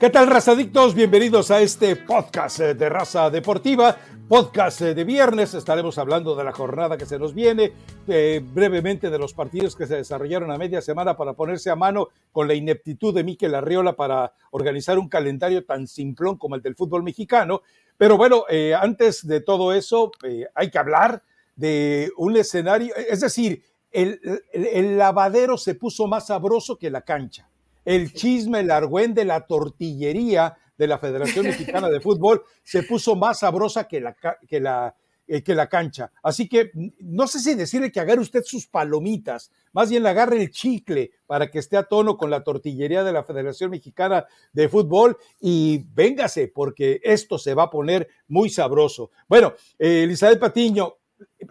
¿Qué tal, razadictos? Bienvenidos a este podcast eh, de Raza Deportiva, podcast eh, de viernes. Estaremos hablando de la jornada que se nos viene, eh, brevemente de los partidos que se desarrollaron a media semana para ponerse a mano con la ineptitud de Miquel Arriola para organizar un calendario tan simplón como el del fútbol mexicano. Pero bueno, antes de todo eso, hay que hablar de un escenario, es decir, el lavadero se puso más sabroso que la cancha el chisme, el argüén de la tortillería de la Federación Mexicana de Fútbol se puso más sabrosa que la, que la, eh, que la cancha. Así que no sé si decirle que agarre usted sus palomitas, más bien le agarre el chicle para que esté a tono con la tortillería de la Federación Mexicana de Fútbol y véngase, porque esto se va a poner muy sabroso. Bueno, eh, Elizabeth Patiño,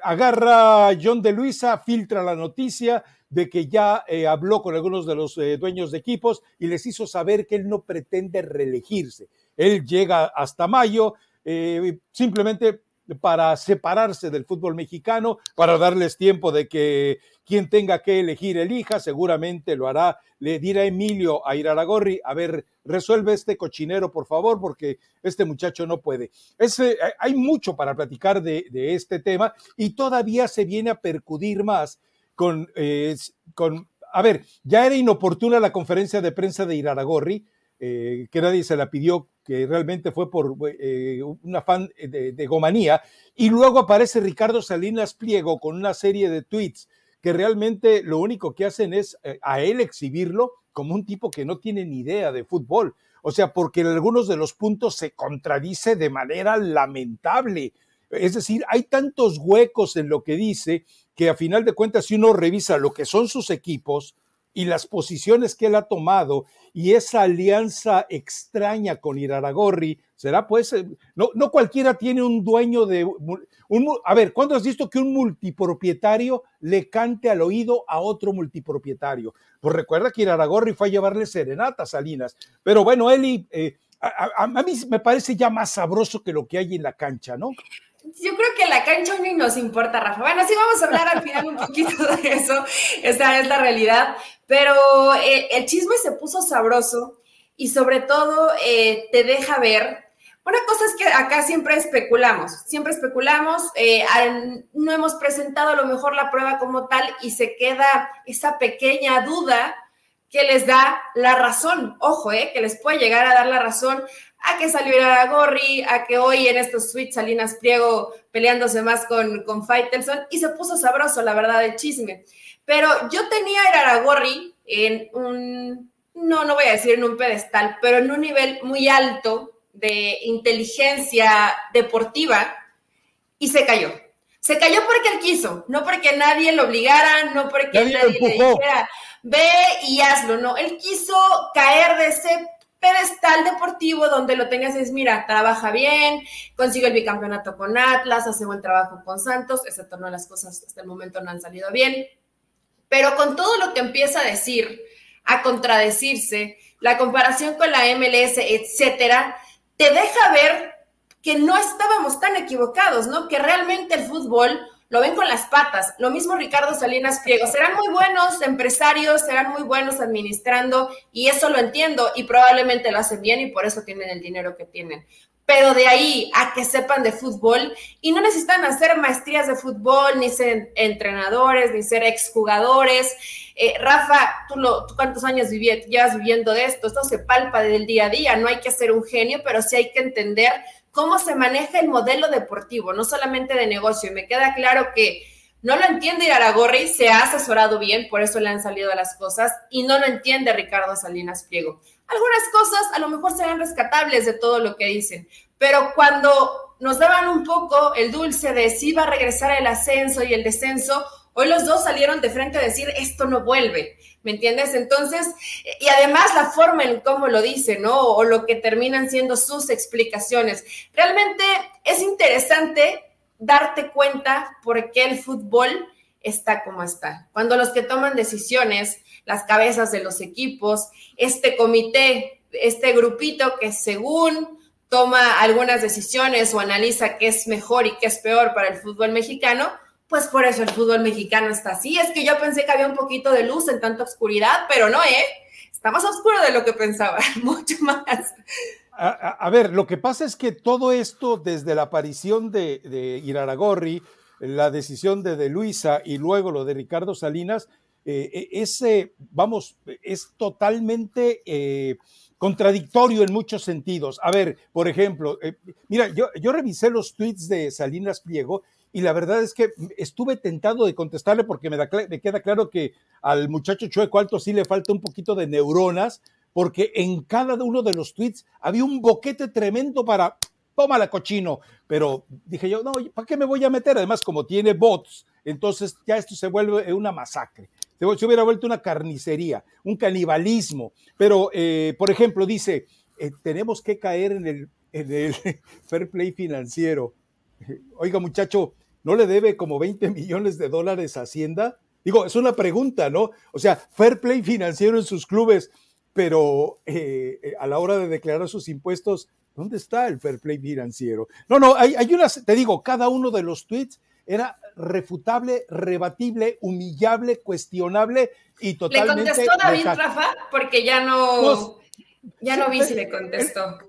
agarra John de Luisa, filtra la noticia de que ya eh, habló con algunos de los eh, dueños de equipos y les hizo saber que él no pretende reelegirse. Él llega hasta mayo eh, simplemente para separarse del fútbol mexicano, para darles tiempo de que quien tenga que elegir elija, seguramente lo hará. Le dirá Emilio a Iraragorri, a ver, resuelve este cochinero, por favor, porque este muchacho no puede. hay mucho para platicar de este tema y todavía se viene a percudir más con, eh, con, a ver, ya era inoportuna la conferencia de prensa de Iraragorri, eh, que nadie se la pidió, que realmente fue por eh, un afán de, de, gomanía, y luego aparece Ricardo Salinas Pliego con una serie de tweets que realmente lo único que hacen es a él exhibirlo como un tipo que no tiene ni idea de fútbol. O sea, porque en algunos de los puntos se contradice de manera lamentable. Es decir, hay tantos huecos en lo que dice que a final de cuentas, si uno revisa lo que son sus equipos y las posiciones que él ha tomado y esa alianza extraña con Iraragorri, será pues, eh, no, no cualquiera tiene un dueño de, a ver, ¿cuándo has visto que un multipropietario le cante al oído a otro multipropietario? Pues recuerda que Iraragorri fue a llevarle serenata a Salinas, pero bueno, Eli, eh, a, a mí me parece ya más sabroso que lo que hay en la cancha, ¿no? Yo creo que la cancha ni nos importa, Rafa. Bueno, sí vamos a hablar al final un poquito de eso, esa es la realidad, pero eh, el chisme se puso sabroso y sobre todo eh, te deja ver. Una cosa es que acá siempre especulamos, siempre especulamos, eh, no hemos presentado a lo mejor la prueba como tal y se queda esa pequeña duda que les da la razón, ojo, que les puede llegar a dar la razón a que salió Gorri, a que hoy en estos suites Salinas Pliego peleándose más con, con Faitelson y se puso sabroso, la verdad, el chisme. Pero yo tenía a Aragorri en un, no, no voy a decir en un pedestal, pero en un nivel muy alto de inteligencia deportiva y se cayó. Se cayó porque él quiso, no porque nadie lo obligara, no porque nadie, nadie le dijera, ve y hazlo, no, él quiso caer de ese pedestal deportivo donde lo tengas es, mira, trabaja bien, consigue el bicampeonato con Atlas, hace buen trabajo con Santos, excepto no las cosas hasta el momento no han salido bien, pero con todo lo que empieza a decir, a contradecirse, la comparación con la MLS, etcétera, te deja ver que no estábamos tan equivocados, ¿no? Que realmente el fútbol lo ven con las patas. Lo mismo Ricardo Salinas Pliego. Serán muy buenos empresarios, serán muy buenos administrando y eso lo entiendo y probablemente lo hacen bien y por eso tienen el dinero que tienen. Pero de ahí a que sepan de fútbol y no necesitan hacer maestrías de fútbol, ni ser entrenadores, ni ser exjugadores. Eh, Rafa, ¿tú, lo, cuántos años llevas viviendo de esto? Esto se palpa del día a día. No hay que ser un genio, pero sí hay que entender cómo se maneja el modelo deportivo, no solamente de negocio. Y me queda claro que no lo entiende Iraragorri, se ha asesorado bien, por eso le han salido las cosas, y no lo entiende Ricardo Salinas Pliego. Algunas cosas a lo mejor serán rescatables de todo lo que dicen, pero cuando nos daban un poco el dulce de si va a regresar el ascenso y el descenso, Hoy los dos salieron de frente a decir, esto no vuelve, ¿me entiendes? Entonces, y además la forma en cómo lo dicen, ¿no? O lo que terminan siendo sus explicaciones. Realmente es interesante darte cuenta por qué el fútbol está como está. Cuando los que toman decisiones, las cabezas de los equipos, este comité, este grupito que según toma algunas decisiones o analiza qué es mejor y qué es peor para el fútbol mexicano, pues por eso el fútbol mexicano está así. Es que yo pensé que había un poquito de luz en tanta oscuridad, pero no, ¿eh? está más oscuro de lo que pensaba, mucho más. A, ver, lo que pasa es que todo esto, desde la aparición de, Iraragorri, la decisión de, de Luisa y luego lo de Ricardo Salinas, eh, ese, vamos, es totalmente eh, contradictorio en muchos sentidos. A ver, por ejemplo, eh, mira, yo, revisé los tweets de Salinas Pliego y la verdad es que estuve tentado de contestarle porque me, da, queda claro que al muchacho Chueco Alto sí le falta un poquito de neuronas porque en cada uno de los tweets había un boquete tremendo para tómala cochino, pero dije yo, no, ¿para qué me voy a meter? Además, como tiene bots, entonces ya esto se vuelve una masacre. Se hubiera vuelto una carnicería, un canibalismo. Pero, eh, por ejemplo, dice, eh, tenemos que caer en el, fair play financiero. Oiga, muchacho, ¿no le debe como 20 millones de dólares a Hacienda? Digo, es una pregunta, ¿no? O sea, fair play financiero en sus clubes pero eh, a la hora de declarar sus impuestos, ¿dónde está el fair play financiero? No, no, hay, hay unas, te digo, cada uno de los tweets era refutable, rebatible, humillable, cuestionable y totalmente. ¿Le contestó David Rafa? Porque ya no, pues, ya no vi si le contestó.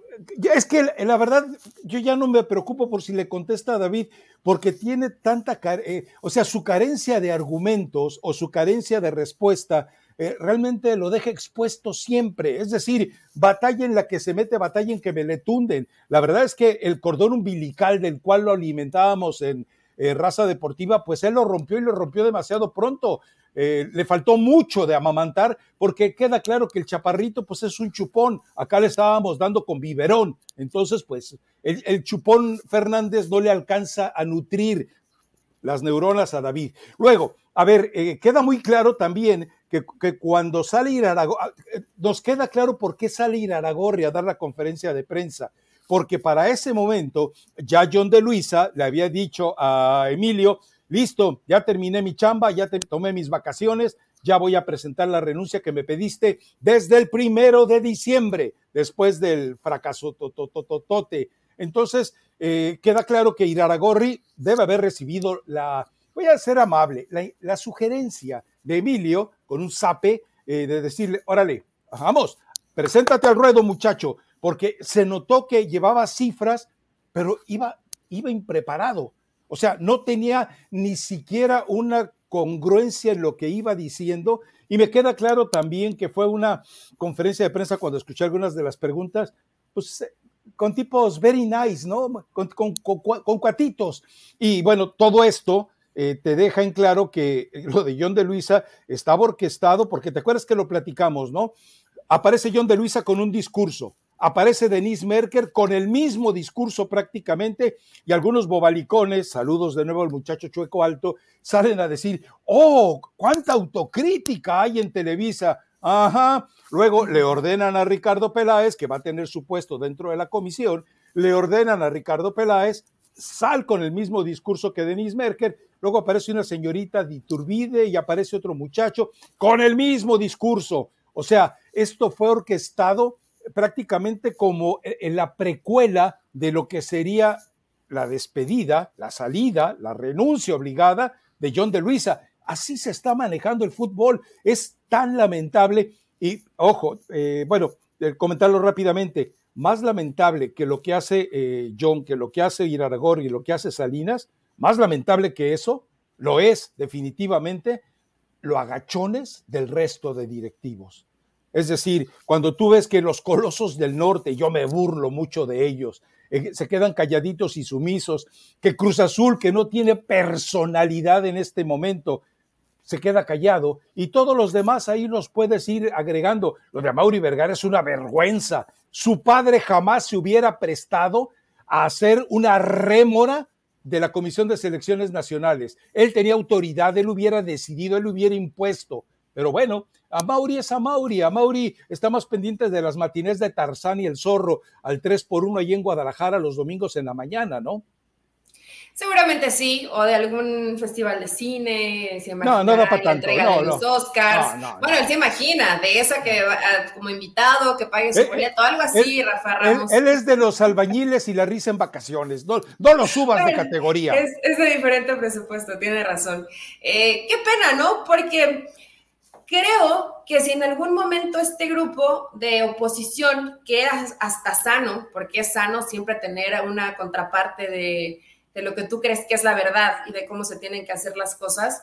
Es que la verdad, yo ya no me preocupo por si le contesta a David, porque tiene tanta, eh, o sea, su carencia de argumentos o su carencia de respuesta eh, realmente lo deja expuesto siempre. Es decir, batalla en la que se mete, batalla en que me le tunden. La verdad es que el cordón umbilical del cual lo alimentábamos en eh, raza deportiva, pues él lo rompió y lo rompió demasiado pronto. Eh, le faltó mucho de amamantar porque queda claro que el chaparrito pues es un chupón. Acá le estábamos dando con biberón. Entonces, pues el chupón Fernández no le alcanza a nutrir las neuronas a David. Luego, a ver, queda muy claro también que, cuando sale Iraragorri, ah, eh, nos queda claro por qué sale Iraragorri a dar la conferencia de prensa, porque para ese momento ya John de Luisa le había dicho a Emilio, listo, ya terminé mi chamba, ya tomé mis vacaciones, ya voy a presentar la renuncia que me pediste desde el primero de diciembre, después del fracaso totototote. Entonces, eh, queda claro que Iraragorri debe haber recibido la, voy a ser amable, la sugerencia de Emilio con un zape eh, de decirle, órale, vamos, preséntate al ruedo muchacho, porque se notó que llevaba cifras, pero iba, iba impreparado. O sea, no tenía ni siquiera una congruencia en lo que iba diciendo. Y me queda claro también que fue una conferencia de prensa cuando escuché algunas de las preguntas, pues con tipos very nice, ¿no? Con, cuatitos. Y bueno, todo esto eh, te deja en claro que lo de John de Luisa estaba orquestado, porque te acuerdas que lo platicamos, ¿no? Aparece John de Luisa con un discurso, aparece Denise Merker con el mismo discurso prácticamente, y algunos bobalicones, saludos de nuevo al muchacho chueco alto, salen a decir, oh, cuánta autocrítica hay en Televisa. Ajá. Luego le ordenan a Ricardo Peláez, que va a tener su puesto dentro de la comisión, le ordenan a Ricardo Peláez, sal con el mismo discurso que Denise Merker luego aparece una señorita de Iturbide y aparece otro muchacho con el mismo discurso. O sea, esto fue orquestado prácticamente como e, en la precuela de lo que sería la despedida, la salida, la renuncia obligada de John de Luisa. Así se está manejando el fútbol. Es tan lamentable. Y ojo, eh, bueno, eh, comentarlo rápidamente, más lamentable que lo que hace eh, John, que lo que hace Iraragor y lo que hace Salinas, más lamentable que eso, lo es definitivamente, lo agachones del resto de directivos. Es decir, cuando tú ves que los colosos del norte, yo me burlo mucho de ellos, eh, se quedan calladitos y sumisos, que Cruz Azul, que no tiene personalidad en este momento, se queda callado y todos los demás ahí los puedes ir agregando. Lo de Mauri Vergara es una vergüenza. Su padre jamás se hubiera prestado a hacer una rémora de la Comisión de Selecciones Nacionales. Él tenía autoridad, él hubiera decidido, él hubiera impuesto. Pero bueno, a Mauri es a Mauri. A Mauri está más pendiente de las matines de Tarzán y el Zorro al 3 por 1 ahí en Guadalajara los domingos en la mañana, ¿no? Seguramente sí, o de algún festival de cine, se imagina, no, no da para tanto. entrega no, de los Oscars. bueno, él se imagina, de esa que ah, como invitado, que pague su eh, boleto, algo así, Rafa Ramos. Él, es de los albañiles y la risa en vacaciones, no, no lo subas de categoría. Es, de diferente presupuesto, tiene razón. Eh, qué pena, ¿no? Porque Creo que si en algún momento este grupo de oposición, que era hasta sano, porque es sano siempre tener una contraparte de, de lo que tú crees que es la verdad y de cómo se tienen que hacer las cosas,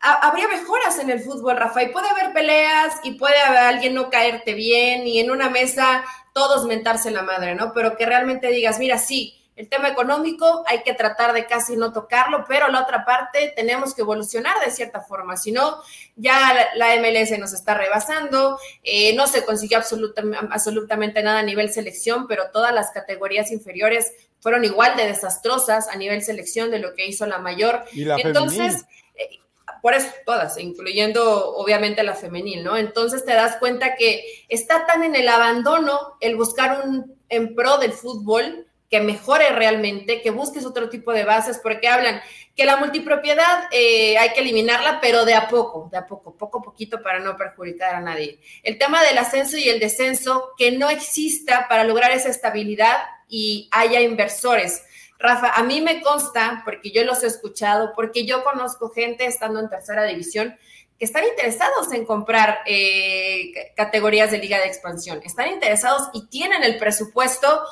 habría mejoras en el fútbol, Rafa, y puede haber peleas y puede haber alguien no caerte bien y en una mesa todos mentarse la madre, ¿no? Pero que realmente digas, mira, sí, el tema económico hay que tratar de casi no tocarlo, pero la otra parte tenemos que evolucionar de cierta forma, si no, ya la, MLS nos está rebasando, eh, no se consiguió absolutamente, absolutamente nada a nivel selección, pero todas las categorías inferiores fueron igual de desastrosas a nivel selección de lo que hizo la mayor. ¿Y la Entonces, eh, por eso todas, incluyendo obviamente la femenil, ¿no? Entonces te das cuenta que está tan en el abandono el buscar un en pro del fútbol que mejore realmente, que busques otro tipo de bases, porque hablan que la multipropiedad eh, hay que eliminarla, pero de a poco, de a poco, poco a poquito para no perjudicar a nadie. El tema del ascenso y el descenso, que no exista para lograr esa estabilidad y haya inversores. Rafa, a mí me consta, porque yo los he escuchado, porque yo conozco gente estando en tercera división, que están interesados en comprar eh, categorías de liga de expansión, están interesados y tienen el presupuesto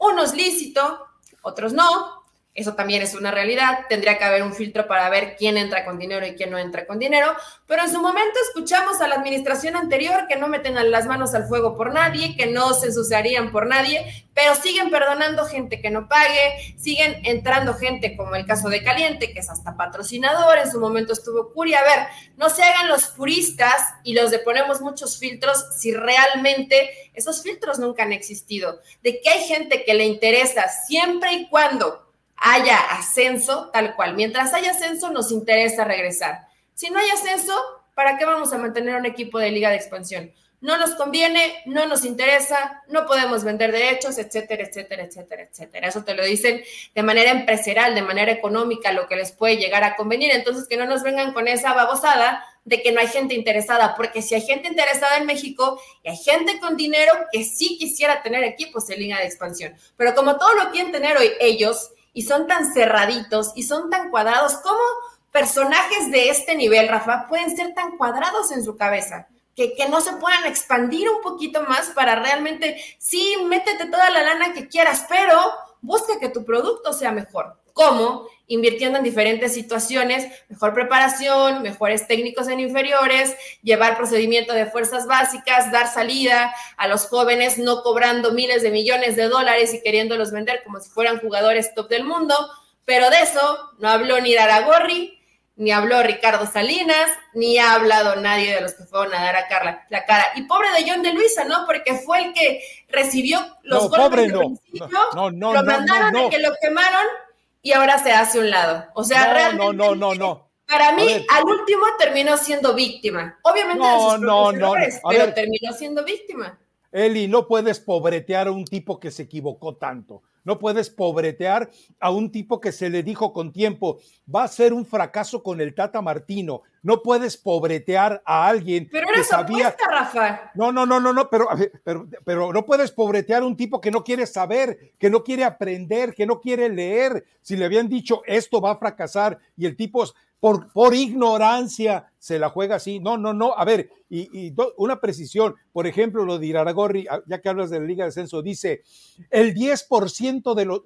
unos lícito, otros no, eso también es una realidad. Tendría que haber un filtro para ver quién entra con dinero y quién no entra con dinero. Pero en su momento escuchamos a la administración anterior que no meten las manos al fuego por nadie, que no se ensuciarían por nadie, pero siguen perdonando gente que no pague, siguen entrando gente como el caso de Caliente, que es hasta patrocinador. En su momento estuvo Curia. A ver, no se hagan los puristas y los de ponemos muchos filtros si realmente esos filtros nunca han existido. De que hay gente que le interesa siempre y cuando haya ascenso, tal cual. Mientras haya ascenso, nos interesa regresar. Si no hay ascenso, ¿para qué vamos a mantener un equipo de liga de expansión? No nos conviene, no nos interesa, no podemos vender derechos, etcétera, etcétera, etcétera, etcétera. Eso te lo dicen de manera empresarial, de manera económica, lo que les puede llegar a convenir. Entonces, que no nos vengan con esa babosada de que no hay gente interesada, porque si hay gente interesada en México y hay gente con dinero que sí quisiera tener equipos en liga de expansión, pero como todo lo quieren tener hoy ellos, y son tan cerraditos y son tan cuadrados. ¿Cómo personajes de este nivel, Rafa, pueden ser tan cuadrados en su cabeza? Que, que, no se puedan expandir un poquito más para realmente, sí, métete toda la lana que quieras, pero busca que tu producto sea mejor. ¿Cómo? Invirtiendo en diferentes situaciones, mejor preparación, mejores técnicos en inferiores, llevar procedimiento de fuerzas básicas, dar salida a los jóvenes, no cobrando miles de millones de dólares y queriéndolos vender como si fueran jugadores top del mundo. Pero de eso no habló ni Daragorri, ni habló Ricardo Salinas, ni ha hablado nadie de los que fueron a dar a Carla la cara. Y pobre de John de Luisa, ¿no? Porque fue el que recibió los golpes no, principio, no, no, lo mandaron de que lo quemaron y ahora se hace un lado. O sea, realmente. No, no, no, no. Para mí, al último terminó siendo víctima. Obviamente de sus no, no, pero terminó siendo víctima. Eli, no puedes pobretear a un tipo que se equivocó tanto. No puedes pobretear a un tipo que se le dijo con tiempo, va a ser un fracaso con el Tata Martino. No puedes pobretear a alguien pero que sabía. Rafa. No, no, no, no, no, pero, pero, pero no puedes pobretear a un tipo que no quiere saber, que no quiere aprender, que no quiere leer. Si le habían dicho esto va a fracasar y el tipo por, ignorancia se la juega así. No, no, no. A ver, y, una precisión, por ejemplo, lo de Iraragorri, ah, ya que hablas de la Liga de Ascenso, dice el 10% de los,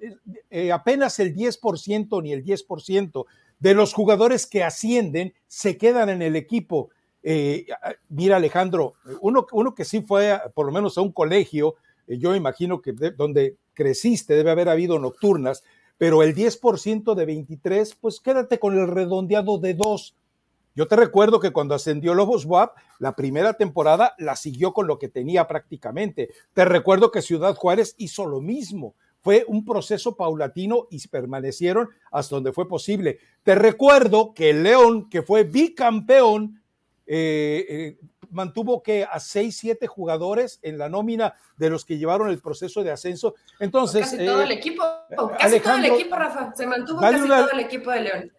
eh, apenas el 10% ni el 10% de los jugadores que ascienden se quedan en el equipo. Eh, ah, mira, Alejandro, uno, uno que sí fue por lo menos a un colegio, eh, yo imagino que donde creciste debe haber habido nocturnas, pero el 10% de 23, pues quédate con el redondeado de 2. Yo te recuerdo que cuando ascendió Lobos WAP, la primera temporada la siguió con lo que tenía prácticamente. Te recuerdo que Ciudad Juárez hizo lo mismo. Fue un proceso paulatino y permanecieron hasta donde fue posible. Te recuerdo que León, que fue bicampeón, eh, eh, mantuvo que a seis, siete jugadores en la nómina de los que llevaron el proceso de ascenso. Entonces, casi todo el eh, casi todo el equipo, Rafa, se mantuvo casi todo el equipo de León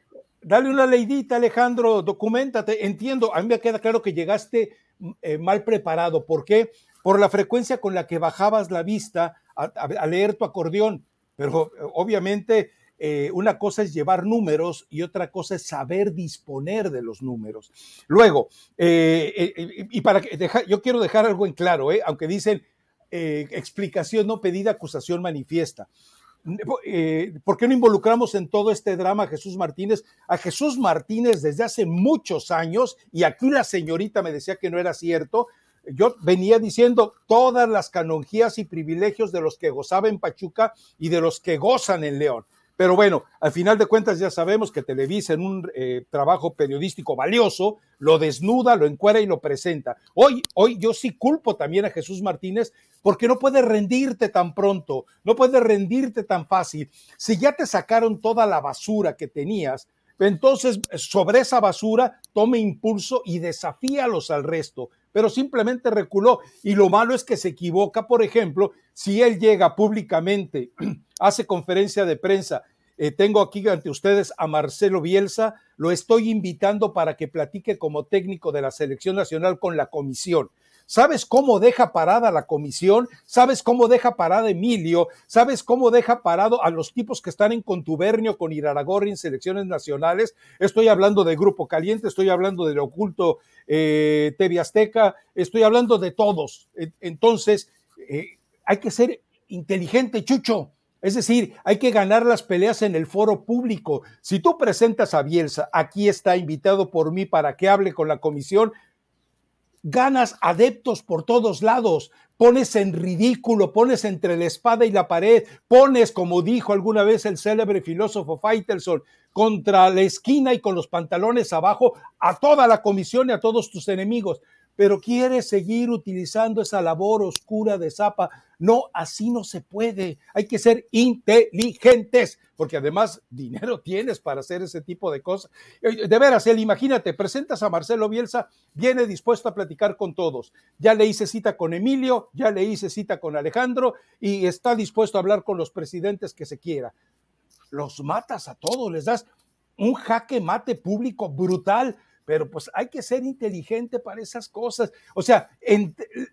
dale una leidita, Alejandro, documentate. Entiendo, a mí me queda claro que llegaste eh, mal preparado. ¿Por qué? Por la frecuencia con la que bajabas la vista a, leer tu acordeón. Pero obviamente eh, una cosa es llevar números y otra cosa es saber disponer de los números. Luego, eh, eh, y para que yo quiero dejar algo en claro, aunque dicen explicación no pedida, acusación manifiesta. ¿Por qué no involucramos en todo este drama a Jesús Martínez? A Jesús Martínez desde hace muchos años, y aquí la señorita me decía que no era cierto, yo venía diciendo todas las canonjías y privilegios de los que gozaba en Pachuca y de los que gozan en León. Pero bueno, al final de cuentas ya sabemos que Televisa en un eh, trabajo periodístico valioso lo desnuda, lo encuera y lo presenta. Hoy, hoy yo sí culpo también a Jesús Martínez porque no puede rendirte tan pronto, no puede rendirte tan fácil. Si ya te sacaron toda la basura que tenías, entonces sobre esa basura tome impulso y desafíalos al resto pero simplemente reculó. Y lo malo es que se equivoca, por ejemplo, si él llega públicamente, hace conferencia de prensa, eh, tengo aquí ante ustedes a Marcelo Bielsa, lo estoy invitando para que platique como técnico de la selección nacional con la comisión. ¿Sabes cómo deja parada la comisión? ¿Sabes cómo deja parada Emilio? ¿Sabes cómo deja parado a los tipos que están en contubernio con Iraragorri en selecciones nacionales? Estoy hablando de Grupo Caliente, estoy hablando del oculto eh, TV Azteca, estoy hablando de todos. Entonces, eh, hay que ser inteligente, Chucho. Es decir, hay que ganar las peleas en el foro público. Si tú presentas a Bielsa, aquí está invitado por mí para que hable con la comisión, ganas adeptos por todos lados, pones en ridículo, pones entre la espada y la pared, pones, como dijo alguna vez el célebre filósofo Faitelson, contra la esquina y con los pantalones abajo a toda la comisión y a todos tus enemigos pero quiere seguir utilizando esa labor oscura de Zapa. No, así no se puede. Hay que ser inteligentes, porque además dinero tienes para hacer ese tipo de cosas. Eh, de veras, él, imagínate, presentas a Marcelo Bielsa, viene dispuesto a platicar con todos. Ya le hice cita con Emilio, ya le hice cita con Alejandro y está dispuesto a hablar con los presidentes que se quiera. Los matas a todos, les das un jaque mate público brutal pero pues hay que ser inteligente para esas cosas. O sea,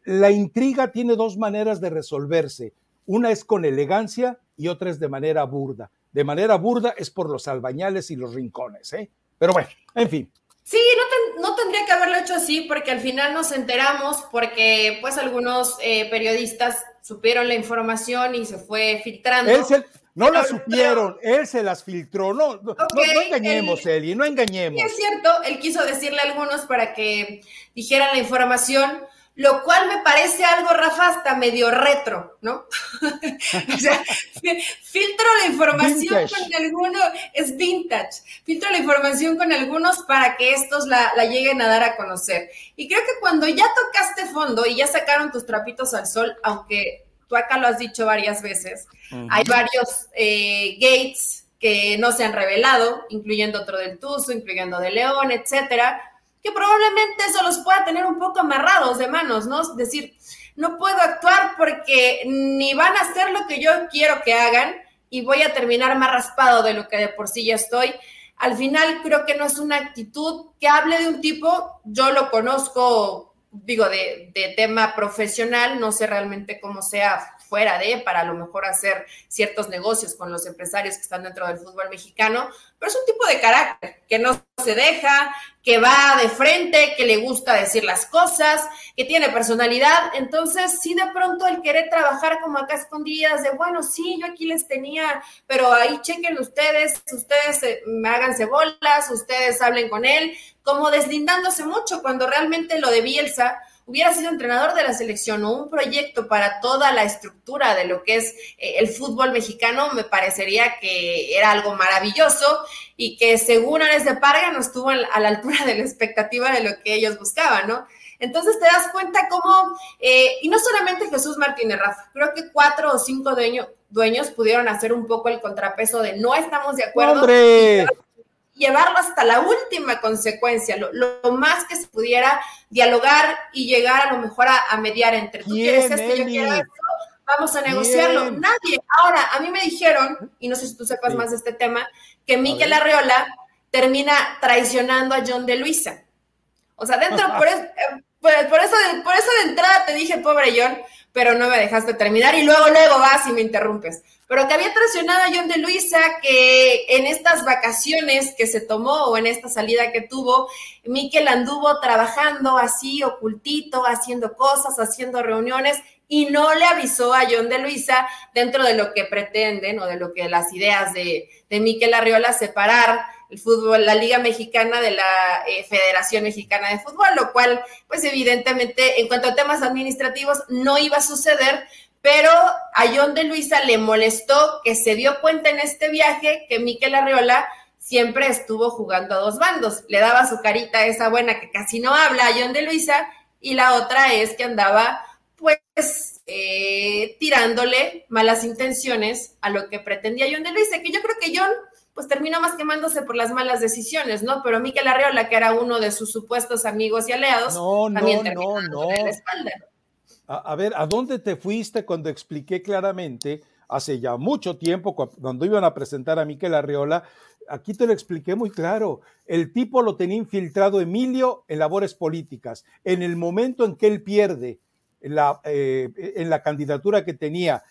la intriga tiene dos maneras de resolverse. Una es con elegancia y otra es de manera burda. De manera burda es por los albañales y los rincones, ¿eh? Pero bueno, en fin. Sí, no, tendría que haberlo hecho así porque al final nos enteramos porque pues algunos eh, periodistas supieron la información y se fue filtrando. No la supieron, él se las filtró. No, no, engañemos, Eli, no engañemos. es cierto, él quiso decirle a algunos para que dijeran la información, lo cual me parece algo, Rafa, hasta medio retro, ¿no? o sea, filtro la información con algunos, es vintage, filtro la información con algunos para que estos la, la lleguen a dar a conocer. Y creo que cuando ya tocaste fondo y ya sacaron tus trapitos al sol, aunque tú acá lo has dicho varias veces, hay varios eh, gates que no se han revelado, incluyendo otro del Tuzo, incluyendo de León, etcétera, que probablemente eso los pueda tener un poco amarrados de manos, ¿no? Es decir, no puedo actuar porque ni van a hacer lo que yo quiero que hagan y voy a terminar más raspado de lo que de por sí ya estoy. Al final creo que no es una actitud que hable de un tipo, yo lo conozco, digo, de, de tema profesional, no sé realmente cómo sea fuera de, para a lo mejor hacer ciertos negocios con los empresarios que están dentro del fútbol mexicano, pero es un tipo de carácter que no se deja, que va de frente, que le gusta decir las cosas, que tiene personalidad. Entonces, sí, de pronto el querer trabajar como acá escondidas, de bueno, sí, yo aquí les tenía, pero ahí chequen ustedes, ustedes eh, háganse bolas, ustedes hablen con él, como deslindándose mucho cuando realmente lo de Bielsa hubiera sido entrenador de la selección o un proyecto para toda la estructura de lo que es eh, el fútbol mexicano, me parecería que era algo maravilloso y que según Ares de Parga no estuvo a la altura de la expectativa de lo que ellos buscaban, ¿no? Entonces te das cuenta cómo, eh, y no solamente Jesús Martínez Rafa, creo que cuatro o cinco dueños pudieron hacer un poco el contrapeso de no estamos de acuerdo. ¡Hombre! Llevarlo hasta la última consecuencia, lo, más que se pudiera dialogar y llegar a lo mejor a, mediar entre tú quieres esto, yo quiero esto, vamos a negociarlo. Nadie. Ahora, a mí me dijeron, y no sé si tú sepas más de este tema, que Miquel Arreola termina traicionando a John de Luisa. O sea, dentro, por, eso, por, eso, por eso de entrada te dije, pobre John, pero no me dejaste terminar y luego, luego vas y me interrumpes. Pero que había traicionado a John de Luisa, que en estas vacaciones que se tomó o en esta salida que tuvo, Miquel anduvo trabajando así, ocultito, haciendo cosas, haciendo reuniones y no le avisó a John de Luisa dentro de lo que pretenden o de lo que las ideas de, de Miquel Arriola separar el fútbol, la Liga Mexicana de la eh, Federación Mexicana de Fútbol, lo cual, pues evidentemente, en cuanto a temas administrativos, no iba a suceder, pero a John de Luisa le molestó que se dio cuenta en este viaje que Miquel Arriola siempre estuvo jugando a dos bandos. Le daba su carita esa buena que casi no habla a John de Luisa, y la otra es que andaba, pues, eh, tirándole malas intenciones a lo que pretendía John de Luisa, que yo creo que John pues terminó más quemándose por las malas decisiones, ¿no? Pero Miquel Arriola, que era uno de sus supuestos amigos y aliados, no, también no, no. la espalda. A, ver, ¿a dónde te fuiste cuando expliqué claramente, hace ya mucho tiempo, cuando iban a presentar a Miquel Arriola, aquí te lo expliqué muy claro, el tipo lo tenía infiltrado Emilio en labores políticas. En el momento en que él pierde la, eh, en la candidatura que tenía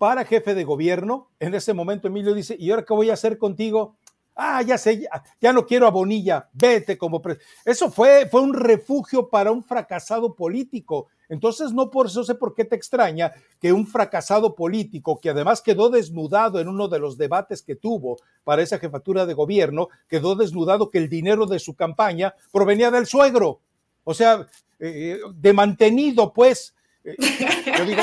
para jefe de gobierno. En ese momento Emilio dice, ¿y ahora qué voy a hacer contigo? Ah, ya sé, ya, no quiero a Bonilla, vete como... Eso fue, fue un refugio para un fracasado político. Entonces, no por eso sé por qué te extraña que un fracasado político, que además quedó desnudado en uno de los debates que tuvo para esa jefatura de gobierno, quedó desnudado que el dinero de su campaña provenía del suegro. O sea, eh, de mantenido, pues. Eh, yo digo,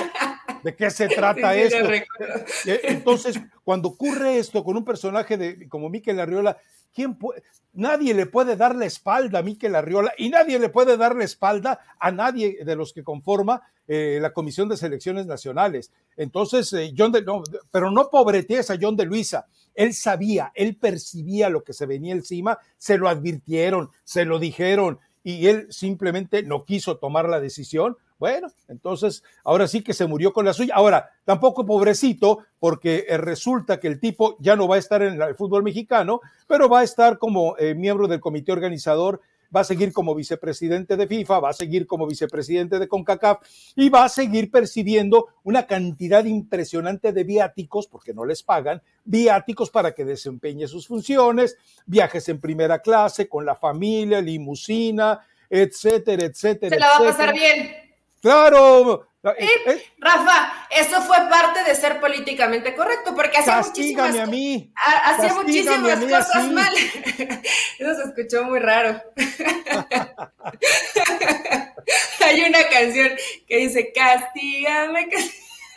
¿De qué se trata esto? Eh, entonces, cuando ocurre esto con un personaje de, como Miquel Arriola, ¿quién puede? Nadie le puede dar la espalda a Miquel Arriola y nadie le puede dar la espalda a nadie de los que conforma eh, la Comisión de Selecciones Nacionales. Entonces, eh, John de, no, pero no pobretees a John de Luisa. Él sabía, él percibía lo que se venía encima, se lo advirtieron, se lo dijeron y él simplemente no quiso tomar la decisión bueno, entonces ahora sí que se murió con la suya. Ahora, tampoco pobrecito, porque eh, resulta que el tipo ya no va a estar en el fútbol mexicano, pero va a estar como eh, miembro del comité organizador, va a seguir como vicepresidente de FIFA, va a seguir como vicepresidente de CONCACAF y va a seguir percibiendo una cantidad impresionante de viáticos, porque no les pagan, viáticos para que desempeñe sus funciones, viajes en primera clase con la familia, limusina, etcétera, etcétera. Se la va a pasar bien. Claro. Eh, eh. Rafa, eso fue parte de ser políticamente correcto, porque hacía muchísimas, a mí. hacía muchísimas cosas mal. Eso se escuchó muy raro. Hay una canción que dice, castígame,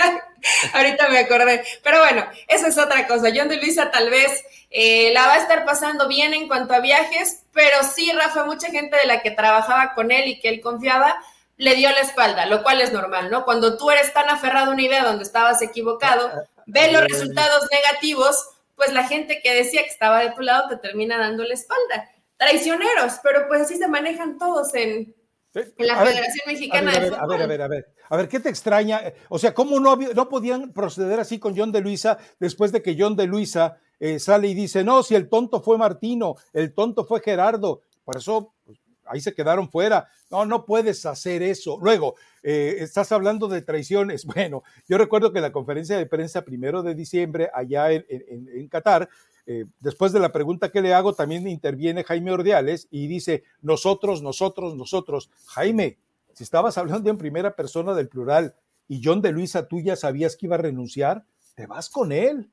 Ahorita me acordé. Pero bueno, eso es otra cosa. John de Luisa tal vez eh, la va a estar pasando bien en cuanto a viajes, pero sí, Rafa, mucha gente de la que trabajaba con él y que él confiaba, le dio la espalda, lo cual es normal, ¿no? Cuando tú eres tan aferrado a una idea donde estabas equivocado, ve los resultados negativos, pues la gente que decía que estaba de tu lado te termina dando la espalda. Traicioneros, pero pues así se manejan todos en, la Federación Mexicana de Fútbol. A ver, a ver, a ver. A ver, ¿qué te extraña? O sea, ¿cómo no, no podían proceder así con John de Luisa después de que John de Luisa eh, sale y dice, no, si el tonto fue Martino, el tonto fue Gerardo? Por eso, pues, ahí se quedaron fuera. No, no puedes hacer eso. Luego, eh, estás hablando de traiciones. Bueno, yo recuerdo que en la conferencia de prensa primero de diciembre allá en, Qatar, eh, después de la pregunta que le hago, también interviene Jaime Ordiales y dice, nosotros, nosotros, nosotros. Jaime, si estabas hablando en primera persona del plural y John de Luisa, tú ya sabías que iba a renunciar, te vas con él.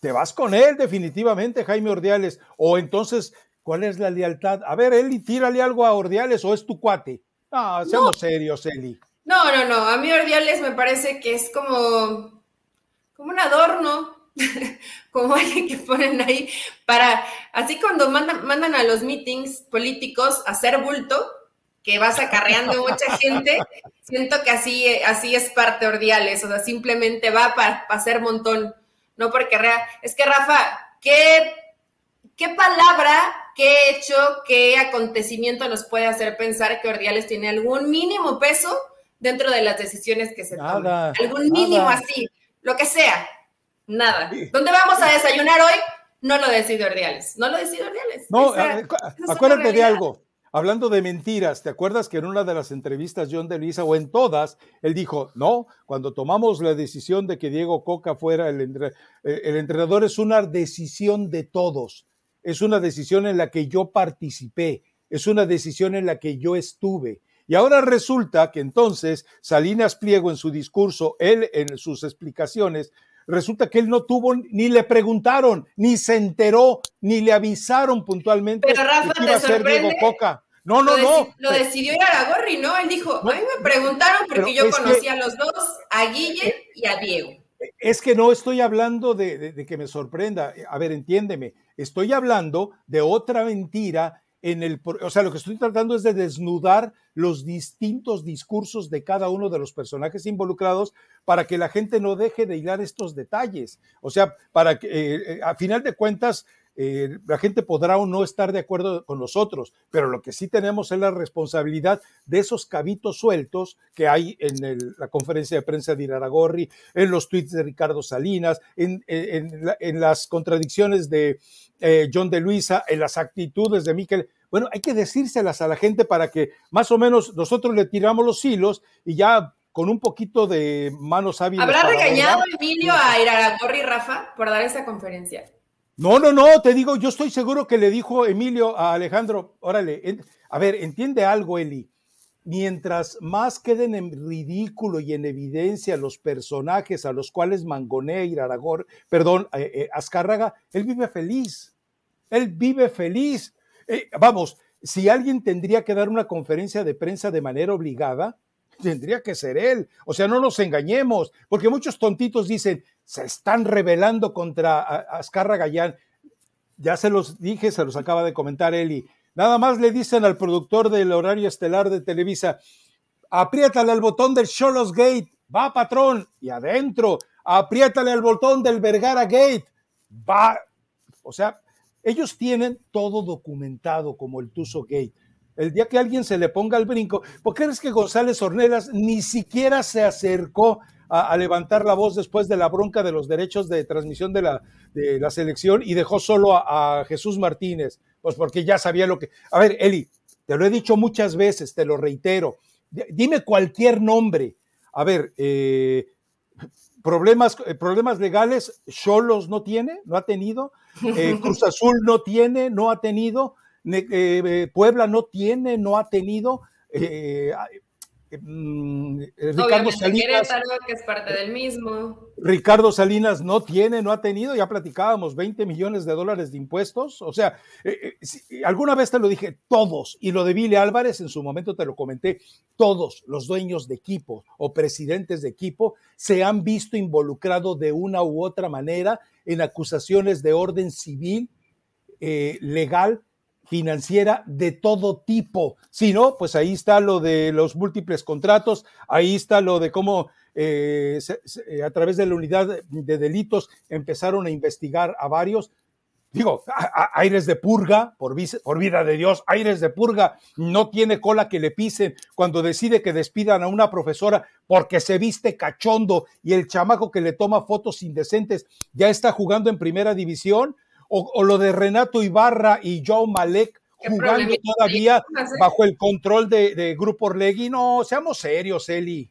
Te vas con él definitivamente, Jaime Ordiales. O entonces ¿Cuál es la lealtad? A ver, Eli, tírale algo a Ordiales o es tu cuate. Ah, seamos serios, Eli. No, no, no. A mí Ordiales me parece que es como, como un adorno, como alguien que ponen ahí para, así cuando mandan, mandan a los meetings políticos a hacer bulto, que vas acarreando mucha gente, siento que así, así es parte Ordiales, o sea, simplemente va para, para hacer montón, no porque es que Rafa, ¿qué, qué palabra qué hecho, qué acontecimiento nos puede hacer pensar que Ordiales tiene algún mínimo peso dentro de las decisiones que se toman. Algún mínimo así, lo que sea. Nada. ¿Dónde vamos a desayunar hoy? No lo decide Ordiales. No lo decide Ordiales. No, acuérdate de algo. hablando de mentiras, ¿te acuerdas que en una de las entrevistas John de Luisa o en todas, él dijo, no, cuando tomamos la decisión de que Diego Coca fuera el, eh, el entrenador es una decisión de todos, es una decisión en la que yo participé, es una decisión en la que yo estuve. Y ahora resulta que entonces Salinas Pliego en su discurso, él en sus explicaciones, resulta que él no tuvo, ni le preguntaron, ni se enteró, ni le avisaron puntualmente Pero Rafa, que iba a ser Diego Coca. No, no, no. Lo decidió ir a Gorri, ¿no? Él dijo, a mí me preguntaron porque yo conocí a los dos, a Guille y a Diego. Es que no estoy hablando de, de, que me sorprenda. A ver, entiéndeme. Estoy hablando de otra mentira en el, o sea, lo que estoy tratando es de desnudar los distintos discursos de cada uno de los personajes involucrados para que la gente no deje de hilar estos detalles. O sea, para que, eh, eh, a final de cuentas, eh, la gente podrá o no estar de acuerdo con nosotros, pero lo que sí tenemos es la responsabilidad de esos cabitos sueltos que hay en la conferencia de prensa de Iraragorri, en los tweets de Ricardo Salinas, en, las contradicciones de eh, John de Luisa, en las actitudes de Miquel. Bueno, hay que decírselas a la gente para que más o menos nosotros le tiramos los hilos y ya con un poquito de manos hábiles. ¿Habrá regañado Emilio a Iraragorri, Rafa, por dar esa conferencia? No, no, no, te digo, yo estoy seguro que le dijo Emilio a Alejandro, órale, a ver, entiende algo, Eli. Mientras más queden en ridículo y en evidencia los personajes a los cuales mangonea Aragor, perdón, eh, eh, Azcárraga, él vive feliz. Él vive feliz. Eh, vamos, si alguien tendría que dar una conferencia de prensa de manera obligada, tendría que ser él. O sea, no nos engañemos, porque muchos tontitos dicen, se están rebelando contra Azcarra Gallán. Ya se los dije, se los acaba de comentar Eli. Nada más le dicen al productor del horario estelar de Televisa, apriétale al botón del Cholos Gate, va patrón, y adentro, apriétale al botón del Vergara Gate, va. O sea, ellos tienen todo documentado como el Tuso Gate. El día que alguien se le ponga al brinco, ¿por qué crees que González Ornelas ni siquiera se acercó a, levantar la voz después de la bronca de los derechos de transmisión de la, de la selección y dejó solo a, Jesús Martínez? Pues porque ya sabía lo que... A ver, Eli, te lo he dicho muchas veces, te lo reitero. Dime cualquier nombre. A ver, eh, problemas, eh, problemas legales, Cholos no tiene, no ha tenido, eh, Cruz Azul no tiene, no ha tenido, eh, eh, Puebla no tiene, no ha tenido. Eh, mm, Ricardo Salinas. que es parte del mismo. Ricardo Salinas no tiene, no ha tenido, ya platicábamos, 20 millones de dólares de impuestos. O sea, alguna vez te lo dije, todos, y lo de Billy Álvarez en su momento te lo comenté, todos los dueños de equipo o presidentes de equipo se han visto involucrados de una u otra manera en acusaciones de orden civil, legal financiera de todo tipo. Si no, pues ahí está lo de los múltiples contratos, ahí está lo de cómo eh, eh, a través de la unidad de delitos empezaron a investigar a varios. Digo, aires de purga, por, por vida de Dios, aires de purga, no tiene cola que le pisen cuando decide que despidan a una profesora porque se viste cachondo y el chamaco que le toma fotos indecentes ya está jugando en primera división o, lo de Renato Ibarra y Joe Malek jugando todavía bajo el control de, Grupo Orlegui. No, seamos serios, Eli.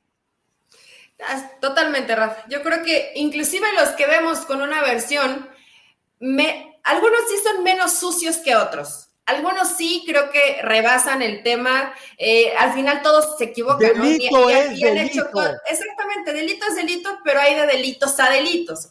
Totalmente, Rafa. Yo creo que inclusive los que vemos con una versión, me, algunos sí son menos sucios que otros. Algunos sí creo que rebasan el tema. Eh, al final todos se equivocan. Delito es delito. exactamente, delito es delito, pero hay de delitos a delitos.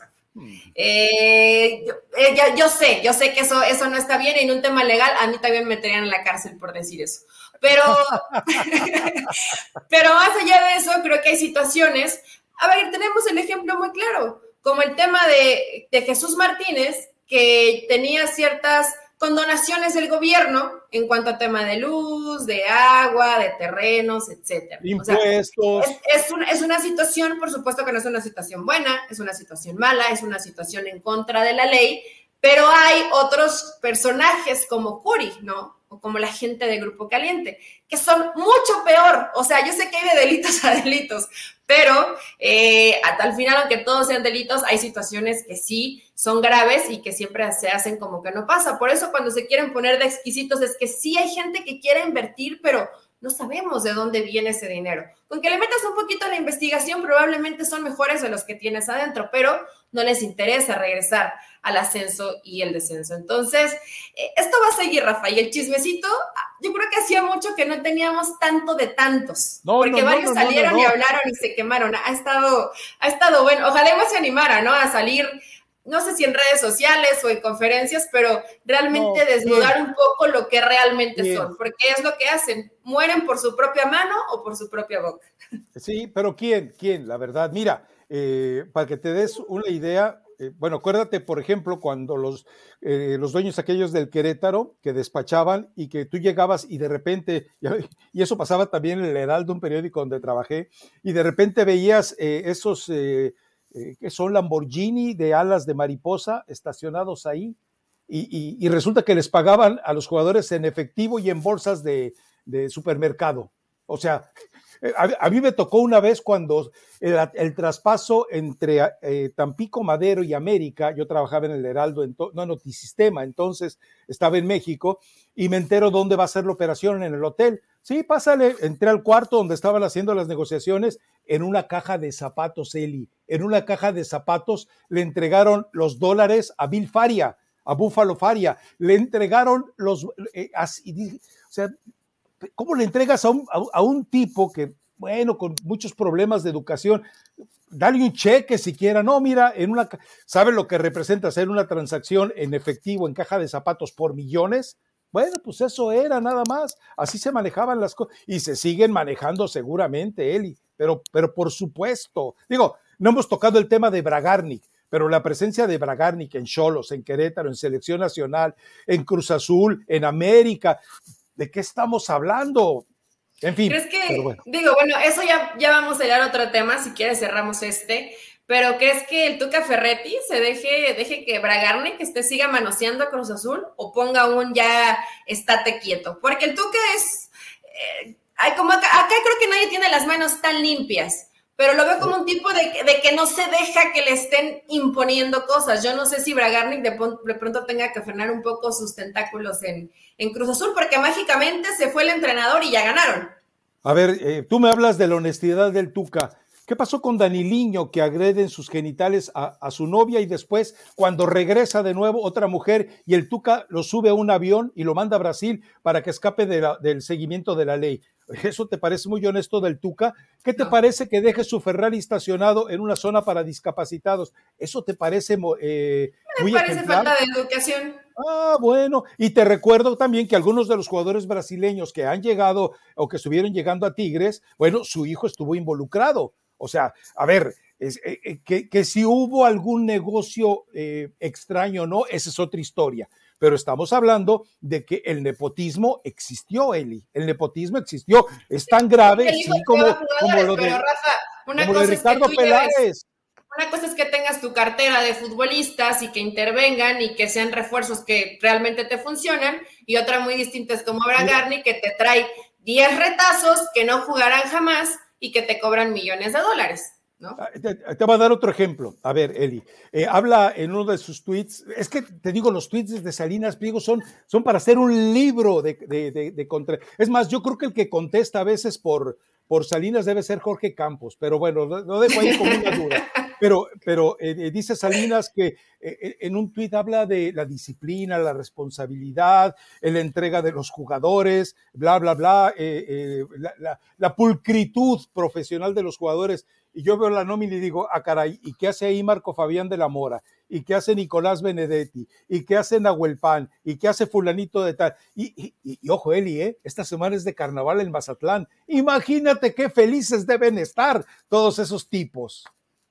Eh, eh, yo, sé, yo sé que eso, eso no está bien en un tema legal, a mí también me meterían en la cárcel por decir eso. Pero, pero más allá de eso, creo que hay situaciones. A ver, tenemos el ejemplo muy claro, como el tema de, de Jesús Martínez, que tenía ciertas con donaciones del gobierno en cuanto a tema de luz, de agua, de terrenos, etcétera. Impuestos. es, una, es, una, situación, por supuesto que no es una situación buena, es una situación mala, es una situación en contra de la ley, pero hay otros personajes como Curi, ¿no? o como la gente de Grupo Caliente, que son mucho peor. O sea, yo sé que hay de delitos a delitos, pero eh, al final, aunque todos sean delitos, hay situaciones que sí son graves y que siempre se hacen como que no pasa. Por eso cuando se quieren poner de exquisitos es que sí hay gente que quiere invertir, pero no sabemos de dónde viene ese dinero. Con que le metas un poquito a la investigación, probablemente son mejores de los que tienes adentro, pero no les interesa regresar al ascenso y el descenso. Entonces, eh, esto va a seguir, Rafa, y el chismecito, ah, yo creo que hacía mucho que no teníamos tanto de tantos, porque varios salieron y hablaron y se quemaron. Ha estado, ha estado bueno. Ojalá se animara, ¿no? A salir no sé si en redes sociales o en conferencias, pero realmente desnudar un poco lo que realmente son, porque es lo que hacen, mueren por su propia mano o por su propia boca. Sí, pero ¿quién? ¿Quién? La verdad, mira, eh, para que te des una idea, eh, bueno, acuérdate, por ejemplo, cuando los, eh, los dueños aquellos del Querétaro que despachaban y que tú llegabas y de repente, y eso pasaba también en el Heraldo, un periódico donde trabajé, y de repente veías esos eh, que son Lamborghini de alas de mariposa estacionados ahí, y, resulta que les pagaban a los jugadores en efectivo y en bolsas de, supermercado. O sea, a, mí me tocó una vez cuando el, traspaso entre eh, Tampico Madero y América, yo trabajaba en el Heraldo, en no Notisistema, entonces estaba en México, y me entero dónde va a ser la operación en el hotel. Sí, pásale, entré al cuarto donde estaban haciendo las negociaciones en una caja de zapatos, Eli. En una caja de zapatos le entregaron los dólares a Bill Faria, a Buffalo Faria. Le entregaron los... Eh, o sea, ¿cómo le entregas a un, a un tipo que, bueno, con muchos problemas de educación, dale un cheque siquiera. No, mira, en una, ¿sabe lo que representa hacer una transacción en efectivo en caja de zapatos por millones? Bueno, pues eso era nada más. Así se manejaban las cosas y se siguen manejando seguramente, Eli. Pero, pero por supuesto, digo, no hemos tocado el tema de Bragarnik, pero la presencia de Bragarnik en Cholos, en Querétaro, en Selección Nacional, en Cruz Azul, en América, ¿de qué estamos hablando? En fin. ¿Crees que, digo, bueno, eso ya, ya vamos a llegar a otro tema, si quieres cerramos este, pero ¿crees que el Tuca Ferretti se deje, deje que Bragarne, que esté siga manoseando a Cruz Azul o ponga un ya estate quieto? Porque el Tuca es, eh, hay como acá, creo que nadie tiene las manos tan limpias, pero lo veo como un tipo de, que no se deja que le estén imponiendo cosas. Yo no sé si Bragarnik de, pronto tenga que frenar un poco sus tentáculos en, en Cruz Azul, porque mágicamente se fue el entrenador y ya ganaron. A ver, eh, tú me hablas de la honestidad del Tuca. ¿Qué pasó con Daniliño que agrede en sus genitales a, su novia y después, cuando regresa de nuevo otra mujer y el Tuca lo sube a un avión y lo manda a Brasil para que escape del seguimiento de la ley? ¿Eso te parece muy honesto del Tuca? ¿Qué te parece que deje su Ferrari estacionado en una zona para discapacitados? ¿Eso te parece eh, muy Me parece falta de educación. Ah, bueno. Y te recuerdo también que algunos de los jugadores brasileños que han llegado o que estuvieron llegando a Tigres, bueno, su hijo estuvo involucrado. O sea, a ver, eh, eh, que, si hubo algún negocio eh, extraño o no, esa es otra historia. Pero estamos hablando de que el nepotismo existió, Eli. El nepotismo existió. Es tan grave como, lo de, una cosa Ricardo Peláez. Una cosa es que tengas tu cartera de futbolistas y que intervengan y que sean refuerzos que realmente te funcionan, y otra muy distinta es como Bragarni, que te trae 10 retazos que no jugarán jamás y que te cobran millones de dólares. ¿No? Ah, te, voy a dar otro ejemplo. A ver, Eli, eh, habla en uno de sus tweets, es que te digo, los tweets de Salinas Pliego son, son para hacer un libro de, de, de, contra... Es más, yo creo que el que contesta a veces por, por Salinas debe ser Jorge Campos, pero bueno, lo dejo ahí como una duda. Pero, pero eh, eh, dice Salinas que eh, en un tuit habla de la disciplina, la responsabilidad, la entrega de los jugadores, bla, bla, bla, la, pulcritud profesional de los jugadores. Y yo veo la nómina y digo, ah, caray, ¿y qué hace ahí Marco Fabián de la Mora? ¿Y qué hace Nicolás Benedetti? ¿Y qué hace Nahuel Pan? ¿Y qué hace fulanito de tal? Y, y, ojo, Eli, ¿eh? esta semana es de carnaval en Mazatlán. Imagínate qué felices deben estar todos esos tipos.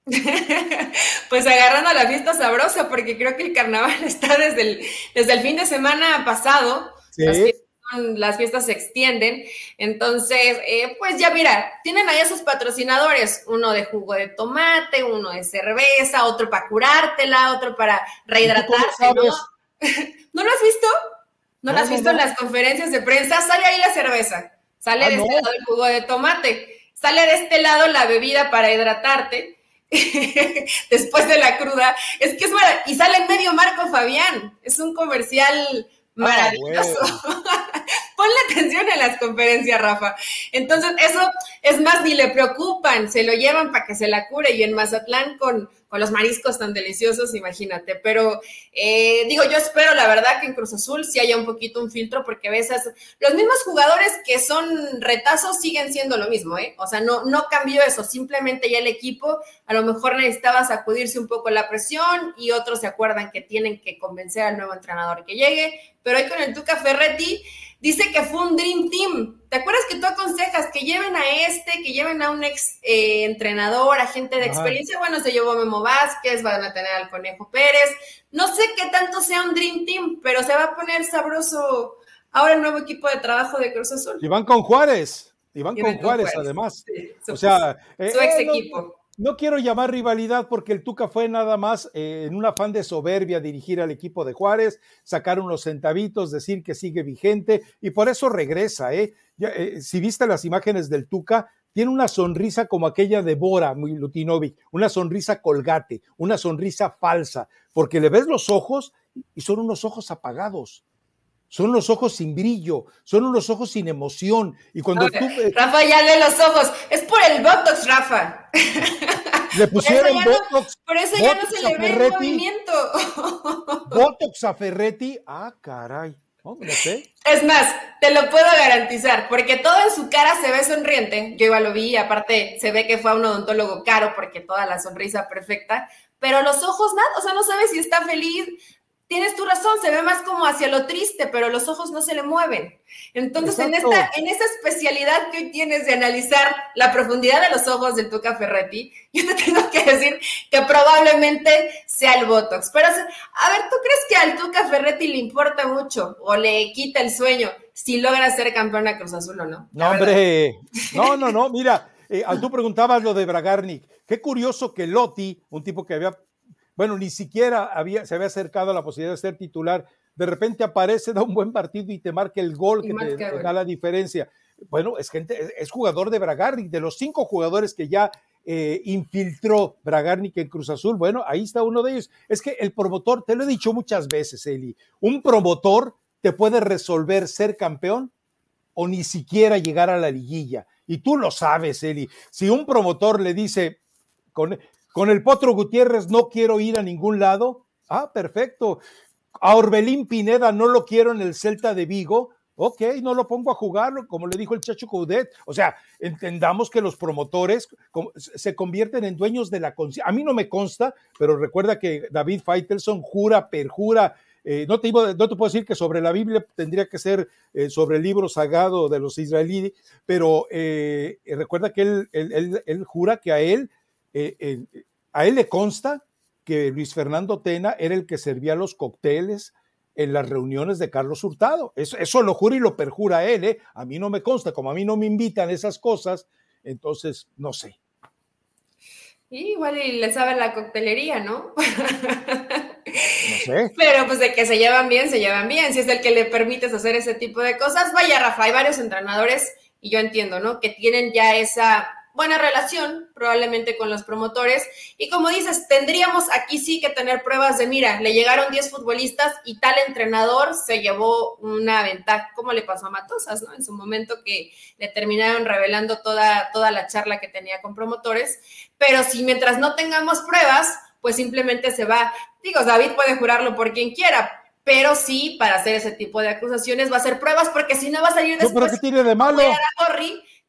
pues agarrando a la fiesta sabrosa, porque creo que el carnaval está desde el, desde el fin de semana pasado. Las, fiestas, se extienden. Entonces, eh, pues ya mira, tienen ahí a sus patrocinadores, uno de jugo de tomate, uno de cerveza, otro para curártela, otro para rehidratarse. ¿no? ¿No lo has visto? ¿No, las has visto en las conferencias de prensa? Sale ahí la cerveza, sale ah, de este lado el jugo de tomate, sale de este lado la bebida para hidratarte. después de la cruda, es que es maravilloso. Y sale medio Marco Fabián, es un comercial ah, maravilloso. Ponle atención en las conferencias, Rafa. Entonces, eso es más, ni le preocupan, se lo llevan para que se la cure. Y en Mazatlán con con los mariscos tan deliciosos, imagínate. Pero eh, digo, yo espero la verdad que en Cruz Azul sí haya un poquito un filtro, porque a veces los mismos jugadores que son retazos siguen siendo lo mismo, ¿eh? O sea, no, no cambió eso, simplemente ya el equipo a lo mejor necesitaba sacudirse un poco la presión y otros se acuerdan que tienen que convencer al nuevo entrenador que llegue. Pero hoy con el Tuca Ferretti Dice que fue un Dream Team. ¿Te acuerdas que tú aconsejas que lleven a este, que lleven a un ex eh, entrenador, a gente de experiencia? Bueno, se llevó Memo Vázquez, van a tener al Conejo Pérez. No sé qué tanto sea un Dream Team, pero se va a poner sabroso ahora el nuevo equipo de trabajo de Cruz Azul. Y van con Juárez. Y van con Juárez, además. o sea, su eh, ex equipo no quiero llamar rivalidad porque el Tuca fue nada más eh, en un afán de soberbia dirigir al equipo de Juárez, sacar unos centavitos, decir que sigue vigente y por eso regresa. ¿eh? eh si viste las imágenes del Tuca, tiene una sonrisa como aquella de Bora Lutinovic, una sonrisa colgate, una sonrisa falsa, porque le ves los ojos y son unos ojos apagados. Son unos ojos sin brillo, son unos ojos sin emoción. Y cuando tú. Rafa, ya lee los ojos. Es por el Botox, Rafa. Le pusieron Botox. por eso ya no se le ve el movimiento. Botox a Ferretti. Ah, caray. Sé. Es más, te lo puedo garantizar, porque todo en su cara se ve sonriente. Yo igual lo vi, aparte se ve que fue a un odontólogo caro porque toda la sonrisa perfecta, pero los ojos nada, o sea, no sabes si está feliz, tienes tu razón, se ve más como hacia lo triste, pero los ojos no se le mueven. Entonces, en esta, en esa especialidad que hoy tienes de analizar la profundidad de los ojos del Tuca Ferretti, yo te tengo que decir que probablemente sea el Botox. Pero, a ver, ¿tú crees que al Tuca Ferretti le importa mucho o le quita el sueño si logra ser campeón a Cruz Azul o no? No, hombre, no, no, no, mira, eh, tú preguntabas lo de Bragarnik. Qué curioso que Lotti, un tipo que había bueno, ni siquiera había, se había acercado a la posibilidad de ser titular. De repente aparece, da un buen partido y te marca el gol que te, da la diferencia. Bueno, es gente, es jugador de Bragarnik, de los cinco jugadores que ya eh, infiltró Bragarnik en Cruz Azul. Bueno, ahí está uno de ellos. Es que el promotor, te lo he dicho muchas veces, Eli, un promotor te puede resolver ser campeón o ni siquiera llegar a la liguilla. Y tú lo sabes, Eli. Si un promotor le dice, con, con el Potro Gutiérrez no quiero ir a ningún lado. Ah, perfecto. A Orbelín Pineda no lo quiero en el Celta de Vigo. Ok, no lo pongo a jugar, como le dijo el Chacho Coudet. O sea, entendamos que los promotores se convierten en dueños de la conciencia. A mí no me consta, pero recuerda que David Feitelson jura, perjura. Eh, no, te, puedo decir que sobre la Biblia tendría que ser eh, sobre el libro sagrado de los israelíes, pero eh, recuerda que él, él, jura que a él eh, eh, a él le consta que Luis Fernando Tena era el que servía los cócteles en las reuniones de Carlos Hurtado. Eso, eso lo jura y lo perjura él, ¿eh? A mí no me consta, como a mí no me invitan esas cosas, entonces no sé. igual y le sabe la coctelería, ¿no? No sé. Pero pues de que se llevan bien, se llevan bien. Si es el que le permites hacer ese tipo de cosas, vaya Rafa, hay varios entrenadores y yo entiendo, ¿no? Que tienen ya esa buena relación probablemente con los promotores. Y como dices, tendríamos aquí sí que tener pruebas de, mira, le llegaron 10 futbolistas y tal entrenador se llevó una ventaja, como le pasó a Matosas, ¿no? En su momento que le terminaron revelando toda, toda la charla que tenía con promotores. Pero si mientras no tengamos pruebas, pues simplemente se va. Digo, David puede jurarlo por quien quiera, pero sí, para hacer ese tipo de acusaciones va a ser pruebas, porque si no va a salir después. No, ¿Qué tiene de malo?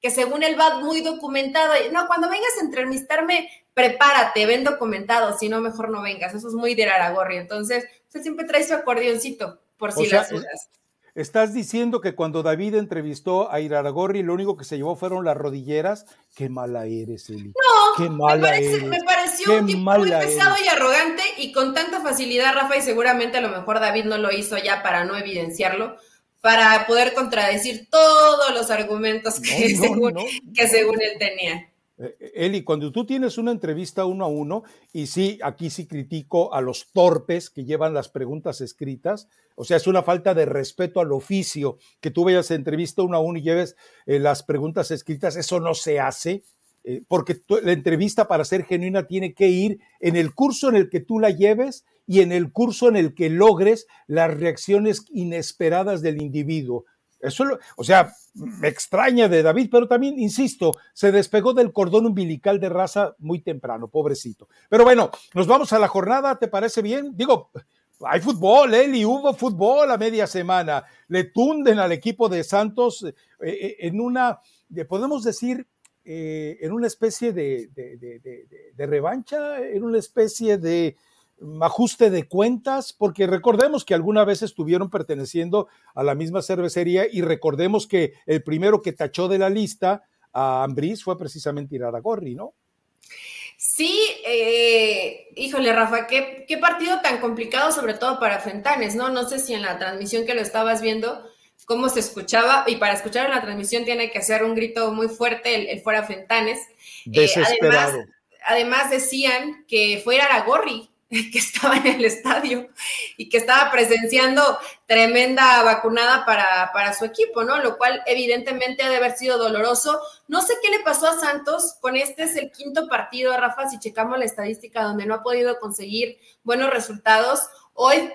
Que según él va muy documentado. No, cuando vengas a entrevistarme, prepárate, ven documentado, si no, mejor no vengas. Eso es muy de Aragorri. Entonces, usted siempre trae su acordeoncito, por si las dudas. Estás diciendo que cuando David entrevistó a Iraragorri, lo único que se llevó fueron las rodilleras. Qué mala eres, Eli. No, Qué mala me, me pareció un tipo muy pesado y arrogante y con tanta facilidad, Rafa, y seguramente a lo mejor David no lo hizo ya para no evidenciarlo, para poder contradecir todos los argumentos que, según, que según él tenía. Eh, Eli, cuando tú tienes una entrevista uno a uno, y sí, aquí sí critico a los torpes que llevan las preguntas escritas, o sea, es una falta de respeto al oficio que tú vayas a entrevista uno a uno y lleves eh, las preguntas escritas, eso no se hace, eh, porque la entrevista para ser genuina tiene que ir en el curso en el que tú la lleves y en el curso en el que logres las reacciones inesperadas del individuo. Eso, o sea, me extraña de David, pero también, insisto, se despegó del cordón umbilical de raza muy temprano, pobrecito. Pero bueno, nos vamos a la jornada, ¿te parece bien? Digo, hay fútbol, Eli, hubo fútbol a media semana. Le tunden al equipo de Santos eh, eh, en una, podemos decir, eh, en una especie de, revancha, en una especie de ajuste de cuentas, porque recordemos que alguna vez estuvieron perteneciendo a la misma cervecería y recordemos que el primero que tachó de la lista a Ambris fue precisamente Iraragorri, ¿no? Sí, eh, híjole, Rafa, ¿qué, qué, partido tan complicado, sobre todo para Fentanes, ¿no? No sé si en la transmisión que lo estabas viendo, cómo se escuchaba, y para escuchar en la transmisión tiene que hacer un grito muy fuerte el, fuera Fentanes. Eh, además, además, decían que fue Iraragorri que estaba en el estadio y que estaba presenciando tremenda vacunada para, para, su equipo, ¿no? Lo cual evidentemente ha de haber sido doloroso. No sé qué le pasó a Santos, con este es el quinto partido, Rafa, si checamos la estadística donde no ha podido conseguir buenos resultados. Hoy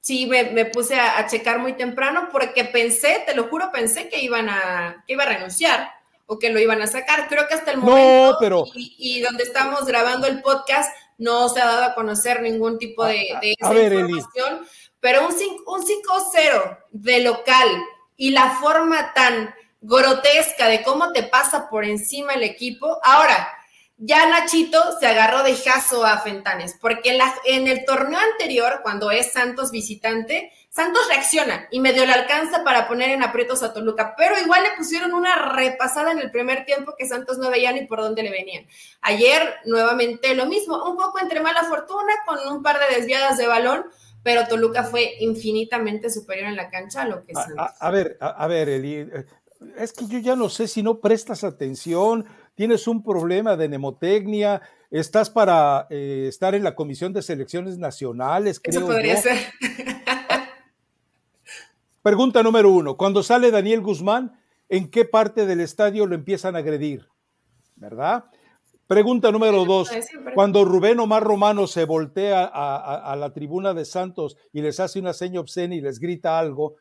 sí me, puse a, checar muy temprano porque pensé, te lo juro, pensé que iban a, que iba a renunciar o que lo iban a sacar. Creo que hasta el momento pero... y, y donde estamos grabando el podcast no se ha dado a conocer ningún tipo de, información, pero un, un 5-0 de local y la forma tan grotesca de cómo te pasa por encima el equipo. Ahora, ya Nachito se agarró de jazo a Fentanes, porque en, el torneo anterior, cuando es Santos visitante, Santos reacciona y medio le alcanza para poner en aprietos a Toluca, pero igual le pusieron una repasada en el primer tiempo que Santos no veía ni por dónde le venían. Ayer, nuevamente lo mismo, un poco entre mala fortuna, con un par de desviadas de balón, pero Toluca fue infinitamente superior en la cancha a lo que Santos. A, ver, a, ver, Eli, eh, es que yo ya no sé si no prestas atención tienes un problema de nemotecnia, estás para eh, estar en la Comisión de Selecciones Nacionales, creo. Eso podría ser. Pregunta número uno, cuando sale Daniel Guzmán, ¿en qué parte del estadio lo empiezan a agredir? ¿Verdad? Pregunta número dos, cuando Rubén Omar Romano se voltea a, a, la tribuna de Santos y les hace una seña obscena y les grita algo,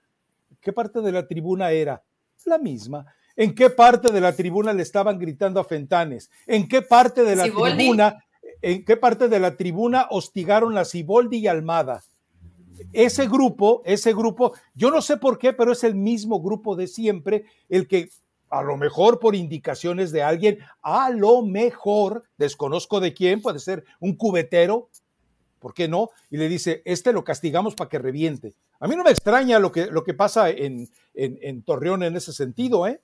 ¿qué parte de la tribuna era? La misma. ¿En qué parte de la tribuna le estaban gritando a Fentanes? ¿En qué parte de la tribuna, en qué parte de la tribuna hostigaron a Ciboldi y Almada? Ese grupo, ese grupo, yo no sé por qué, pero es el mismo grupo de siempre, el que a lo mejor por indicaciones de alguien, a lo mejor, desconozco de quién, puede ser un cubetero, ¿por qué no? Y le dice, este lo castigamos para que reviente. A mí no me extraña lo que, lo que pasa en, en, en Torreón en ese sentido, ¿eh?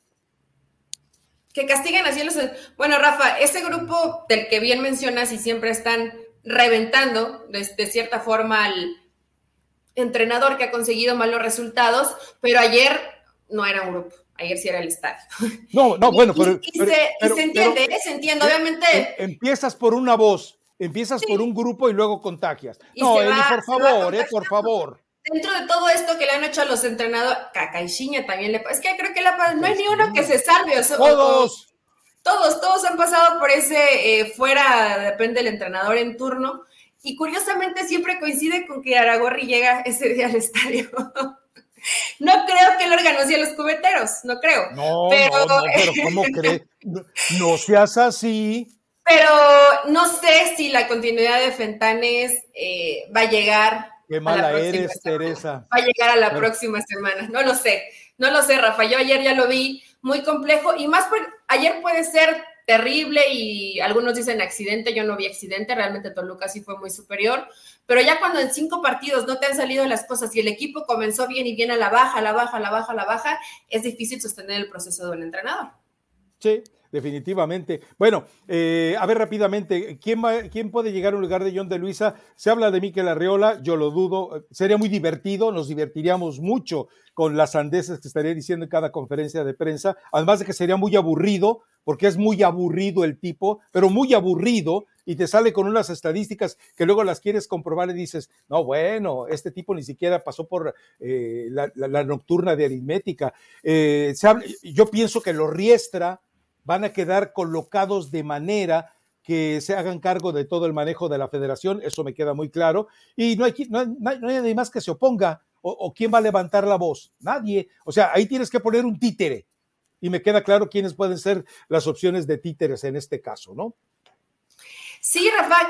Que castiguen así los... Bueno, Rafa, ese grupo del que bien mencionas y siempre están reventando de, cierta forma al entrenador que ha conseguido malos resultados, pero ayer no era un grupo, ayer sí era el estadio. No, no, bueno, pero... Y, se, entiende, ¿eh? se entiende, obviamente... Em, empiezas por una voz, empiezas por un grupo y luego contagias. no, Eli, por favor, eh, por favor dentro de todo esto que le han hecho a los entrenadores, Cacaixinha también le pasa. Es que creo que la, no hay ni uno que se salve. todos. todos, todos han pasado por ese eh, fuera, depende del entrenador en turno. Y curiosamente siempre coincide con que Aragorri llega ese día al estadio. no creo que él organice a los cubeteros, no creo. No, pero, no, pero ¿cómo crees? No, seas así. Pero no sé si la continuidad de Fentanes eh, va a llegar Qué mala eres, Teresa. Va a llegar a la próxima semana. No lo sé, no lo sé, Rafa. Yo ayer ya lo vi muy complejo y más porque ayer puede ser terrible y algunos dicen accidente, yo no vi accidente, realmente Toluca sí fue muy superior, pero ya cuando en cinco partidos no te han salido las cosas y el equipo comenzó bien y viene a la baja, a la baja, a la baja, a la baja, es difícil sostener el proceso de un entrenador. Sí, definitivamente. Bueno, eh, a ver rápidamente, ¿quién, ¿quién puede llegar a un lugar de John de Luisa? Se habla de Miquel Arreola, yo lo dudo, sería muy divertido, nos divertiríamos mucho con las sandeces que estaría diciendo en cada conferencia de prensa, además de que sería muy aburrido, porque es muy aburrido el tipo, pero muy aburrido, y te sale con unas estadísticas que luego las quieres comprobar y dices, no, bueno, este tipo ni siquiera pasó por eh, la, nocturna de aritmética. Eh, yo pienso que los Riestra van a quedar colocados de manera que se hagan cargo de todo el manejo de la federación, eso me queda muy claro, y no hay, no hay, nadie más que se oponga, o, quién va a levantar la voz, nadie, o sea, ahí tienes que poner un títere, y me queda claro quiénes pueden ser las opciones de títeres en este caso, ¿no? Sí, Rafa,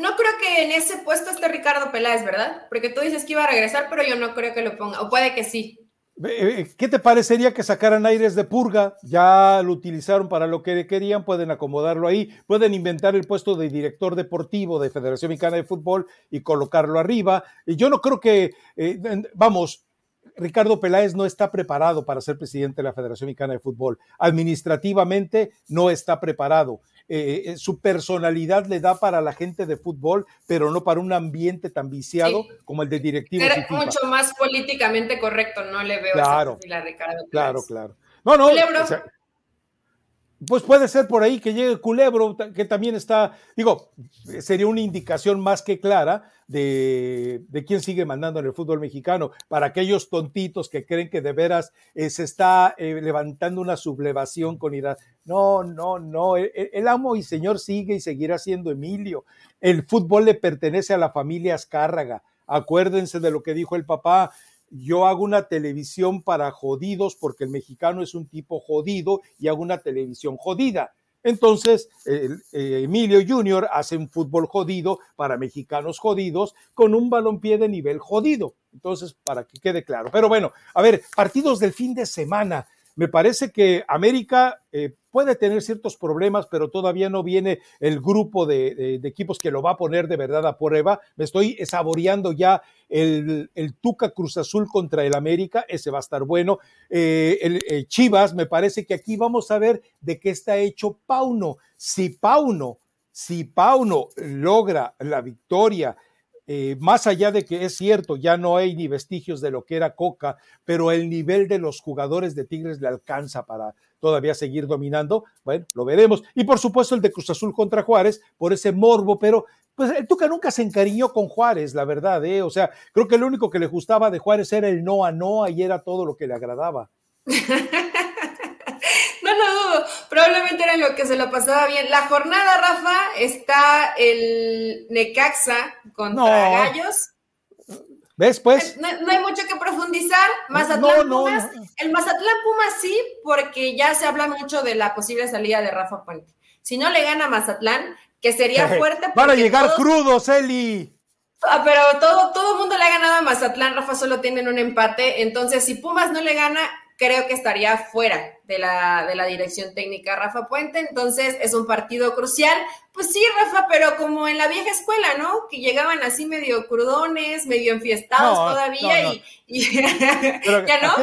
no creo que en ese puesto esté Ricardo Peláez, ¿verdad? Porque tú dices que iba a regresar, pero yo no creo que lo ponga, o puede que sí. Eh, ¿Qué te parecería que sacaran aires de purga? Ya lo utilizaron para lo que querían, pueden acomodarlo ahí, pueden inventar el puesto de director deportivo de Federación Mexicana de Fútbol y colocarlo arriba. Y yo no creo que, eh, vamos, Ricardo Peláez no está preparado para ser presidente de la Federación Mexicana de Fútbol. Administrativamente no está preparado. Eh, eh, su personalidad le da para la gente de fútbol, pero no para un ambiente tan viciado como el de directivo. Era mucho más políticamente correcto, no le veo claro, esa a Ricardo Claro, claro. No, no. Pues puede ser por ahí que llegue Culebro, que también está, digo, sería una indicación más que clara de, quién sigue mandando en el fútbol mexicano, para aquellos tontitos que creen que de veras eh, se está eh, levantando una sublevación con ira. No, no, no, el, el, amo y señor sigue y seguirá siendo Emilio. El fútbol le pertenece a la familia Azcárraga. Acuérdense de lo que dijo el papá, yo hago una televisión para jodidos porque el mexicano es un tipo jodido y hago una televisión jodida. Entonces, eh, Emilio Junior hace un fútbol jodido para mexicanos jodidos con un balompié de nivel jodido. Entonces, para que quede claro. Pero bueno, a ver, partidos del fin de semana. Me parece que América eh, puede tener ciertos problemas, pero todavía no viene el grupo de, equipos que lo va a poner de verdad a prueba. Me estoy saboreando ya el, Tuca Cruz Azul contra el América, ese va a estar bueno. Eh, el, Chivas, me parece que aquí vamos a ver de qué está hecho Pauno. Si Pauno, si Pauno logra la victoria eh, más allá de que es cierto, ya no hay ni vestigios de lo que era Coca, pero el nivel de los jugadores de Tigres le alcanza para todavía seguir dominando, bueno, lo veremos. Y por supuesto el de Cruz Azul contra Juárez, por ese morbo, pero pues el Tuca nunca se encariñó con Juárez, la verdad, ¿eh? O sea, creo que lo único que le gustaba de Juárez era el no a no y era todo lo que le agradaba. Probablemente era lo que se lo pasaba bien. La jornada, Rafa, está el Necaxa contra Gallos. ¿Ves, pues? No, hay mucho que profundizar. Mazatlán Pumas. El Mazatlán Pumas sí, porque ya se habla mucho de la posible salida de Rafa Puente. Si no le gana Mazatlán, que sería fuerte. Para llegar crudos, Eli. Ah, pero todo, todo el mundo le ha ganado a Mazatlán, Rafa solo tienen un empate. Entonces, si Pumas no le gana, creo que estaría fuera de la, de la dirección técnica Rafa Puente, entonces es un partido crucial. Pues sí, Rafa, pero como en la vieja escuela, ¿no? Que llegaban así medio crudones, medio enfiestados todavía y, ya no,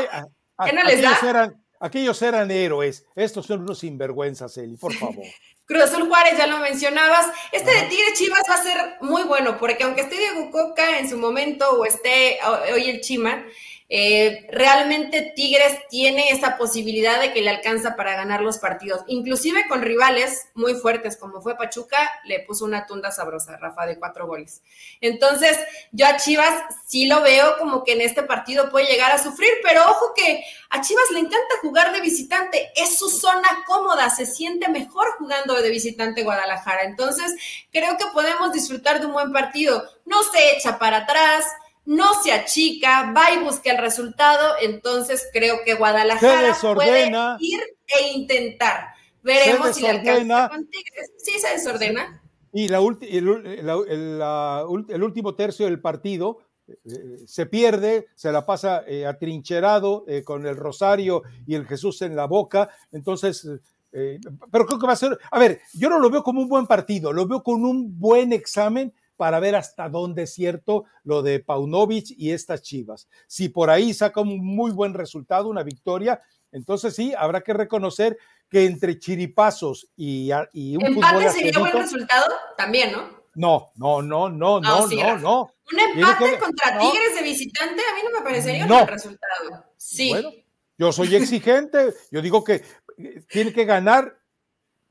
¿Ya no les da? Eran, aquellos eran héroes, estos son unos sinvergüenzas, Eli, por favor. Cruz Azul Juárez, ya lo mencionabas. Este de Tigre Chivas va a ser muy bueno, porque aunque esté Diego Coca en su momento o esté hoy el Chima, eh, realmente Tigres tiene esa posibilidad de que le alcanza para ganar los partidos. Inclusive con rivales muy fuertes como fue Pachuca, le puso una tunda sabrosa, Rafa, de cuatro goles. Entonces, yo a Chivas sí lo veo como que en este partido puede llegar a sufrir, pero ojo que a Chivas le encanta jugar de visitante, es su zona cómoda, se siente mejor jugando de visitante Guadalajara. Entonces, creo que podemos disfrutar de un buen partido. No se echa para atrás, no se achica, va y busca el resultado, entonces creo que Guadalajara puede ir e intentar. Veremos si le alcanza con Tigres. Sí, se desordena. Y la el, último tercio del partido eh, se pierde, se la pasa eh, atrincherado eh, con el rosario y el Jesús en la boca, entonces pero creo que va a ser, a ver, yo no lo veo como un buen partido, lo veo con un buen examen para ver hasta dónde es cierto lo de Paunovic y estas Chivas. Si por ahí saca un muy buen resultado, una victoria, Entonces sí, habrá que reconocer que entre chiripazos y, y un ¿Empate sería buen resultado? También, ¿no? No, no, no, no, no, no, no. Un empate contra Tigres de visitante a mí no me parecería un buen resultado. Sí. Bueno, yo soy exigente, yo digo que eh, tiene que ganar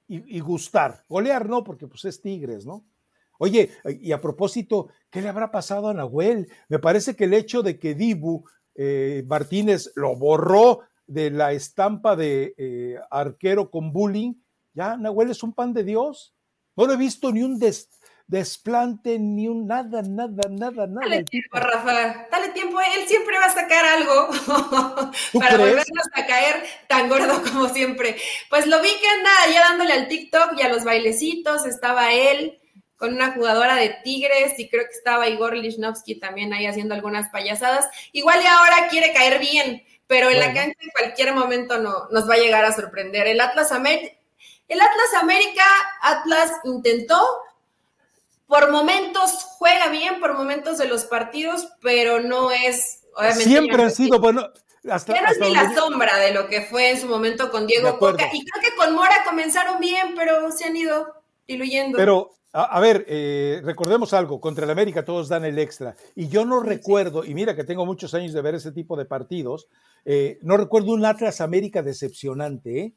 y, gustar. Golear no, porque pues es Tigres, ¿no? Oye, y a propósito, ¿qué le habrá pasado a Nahuel? Me parece que el hecho de que Dibu eh, Martínez lo borró de la estampa de eh, arquero con bullying, ya Nahuel es un pan de Dios. No lo he visto ni un desplante, ni un nada, nada, nada, nada. Dale tiempo, Rafa, dale tiempo, él siempre va a sacar algo para volvernos a caer tan gordo como siempre. Pues lo vi que anda ya dándole al TikTok y a los bailecitos, estaba él con una jugadora de Tigres y creo que estaba Igor Lichnowsky también ahí haciendo algunas payasadas. Igual y ahora quiere caer bien, pero en la cancha en cualquier momento no, nos va a llegar a sorprender. El Atlas América, el Atlas América, Atlas intentó, por momentos juega bien, por momentos de los partidos, pero no es, obviamente. Siempre han sido, bueno. Hasta, ya no es ni la sombra de lo que fue en su momento con Diego Coca. Y creo que con Mora comenzaron bien, pero se han ido diluyendo. Pero a, ver, eh, recordemos algo, contra el América todos dan el extra. Y yo no recuerdo, y mira que tengo muchos años de ver ese tipo de partidos, eh, no recuerdo un Atlas América decepcionante, ¿eh?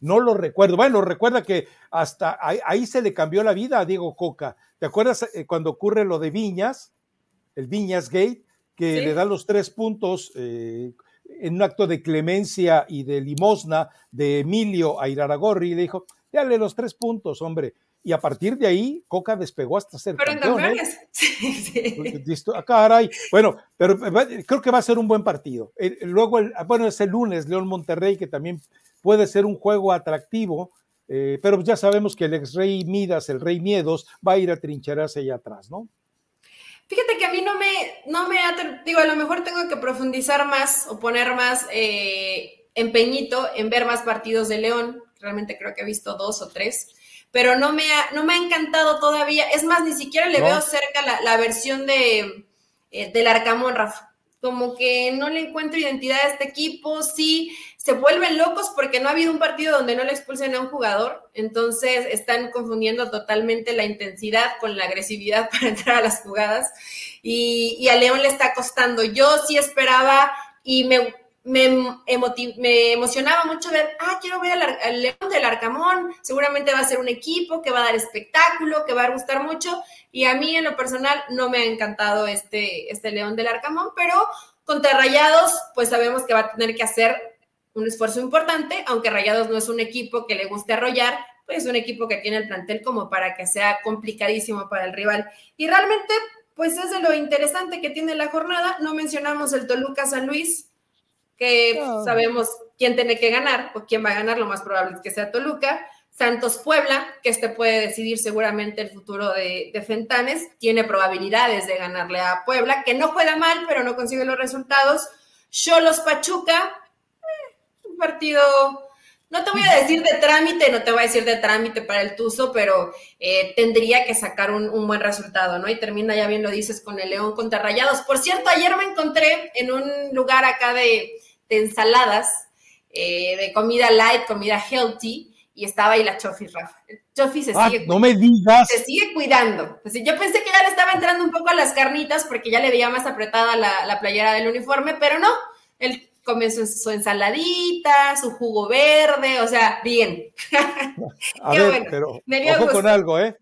No lo recuerdo. Bueno, recuerda que hasta ahí, se le cambió la vida a Diego Coca. ¿Te acuerdas cuando ocurre lo de Viñas, el Viñas Gate, que le da los tres puntos en un acto de clemencia y de limosna de Emilio a Iraragorri y le dijo, dale los tres puntos, hombre y a partir de ahí Coca despegó hasta ser pero campeón. ¿eh? Sí, sí. Ah, caray. Bueno, pero eh, creo que va a ser un buen partido. Eh, luego, el, ah, bueno, es el lunes, León Monterrey, que también puede ser un juego atractivo, pero ya sabemos que el ex rey Midas, el rey Miedos, va a ir a trincherarse allá atrás, ¿no? Fíjate que a mí no me, no me, digo, a lo mejor tengo que profundizar más o poner más empeñito en ver más partidos de León. Realmente creo que he visto dos o tres pero no me ha, no me ha encantado todavía. Es más, ni siquiera le veo cerca la, versión de, eh, del Arcamón, Rafa. Como que no le encuentro identidad a este equipo, sí, se vuelven locos porque no ha habido un partido donde no le expulsen a un jugador, entonces están confundiendo totalmente la intensidad con la agresividad para entrar a las jugadas y, y a León le está costando. Yo sí esperaba y me, me, me, emocionaba mucho ver, ah, quiero ver al, León del Arcamón, seguramente va a ser un equipo que va a dar espectáculo, que va a gustar mucho, y a mí en lo personal no me ha encantado este, este León del Arcamón, pero contra Rayados, pues sabemos que va a tener que hacer un esfuerzo importante, aunque Rayados no es un equipo que le guste arrollar, pues es un equipo que tiene el plantel como para que sea complicadísimo para el rival. Y realmente, pues es de lo interesante que tiene la jornada, no mencionamos el Toluca San Luis, que sabemos quién tiene que ganar o quién va a ganar, lo más probable es que sea Toluca. Santos Puebla, que este puede decidir seguramente el futuro de, Fentanes, tiene probabilidades de ganarle a Puebla, que no juega mal, pero no consigue los resultados. Cholos Pachuca, eh, un partido, no te voy a decir de trámite, no te voy a decir de trámite para el Tuzo, pero eh, tendría que sacar un, un, buen resultado, ¿no? Y termina, ya bien lo dices, con el León contra Rayados. Por cierto, ayer me encontré en un lugar acá de, ensaladas, eh, de comida light, comida healthy, y estaba ahí la Chofi, Rafa. Se ah, sigue no me digas. Se sigue cuidando. Pues, yo pensé que ya le estaba entrando un poco a las carnitas porque ya le veía más apretada la, playera del uniforme, pero no. Él comenzó su, ensaladita, su jugo verde, o sea, bien. A ver, pero ojo con algo, ¿eh?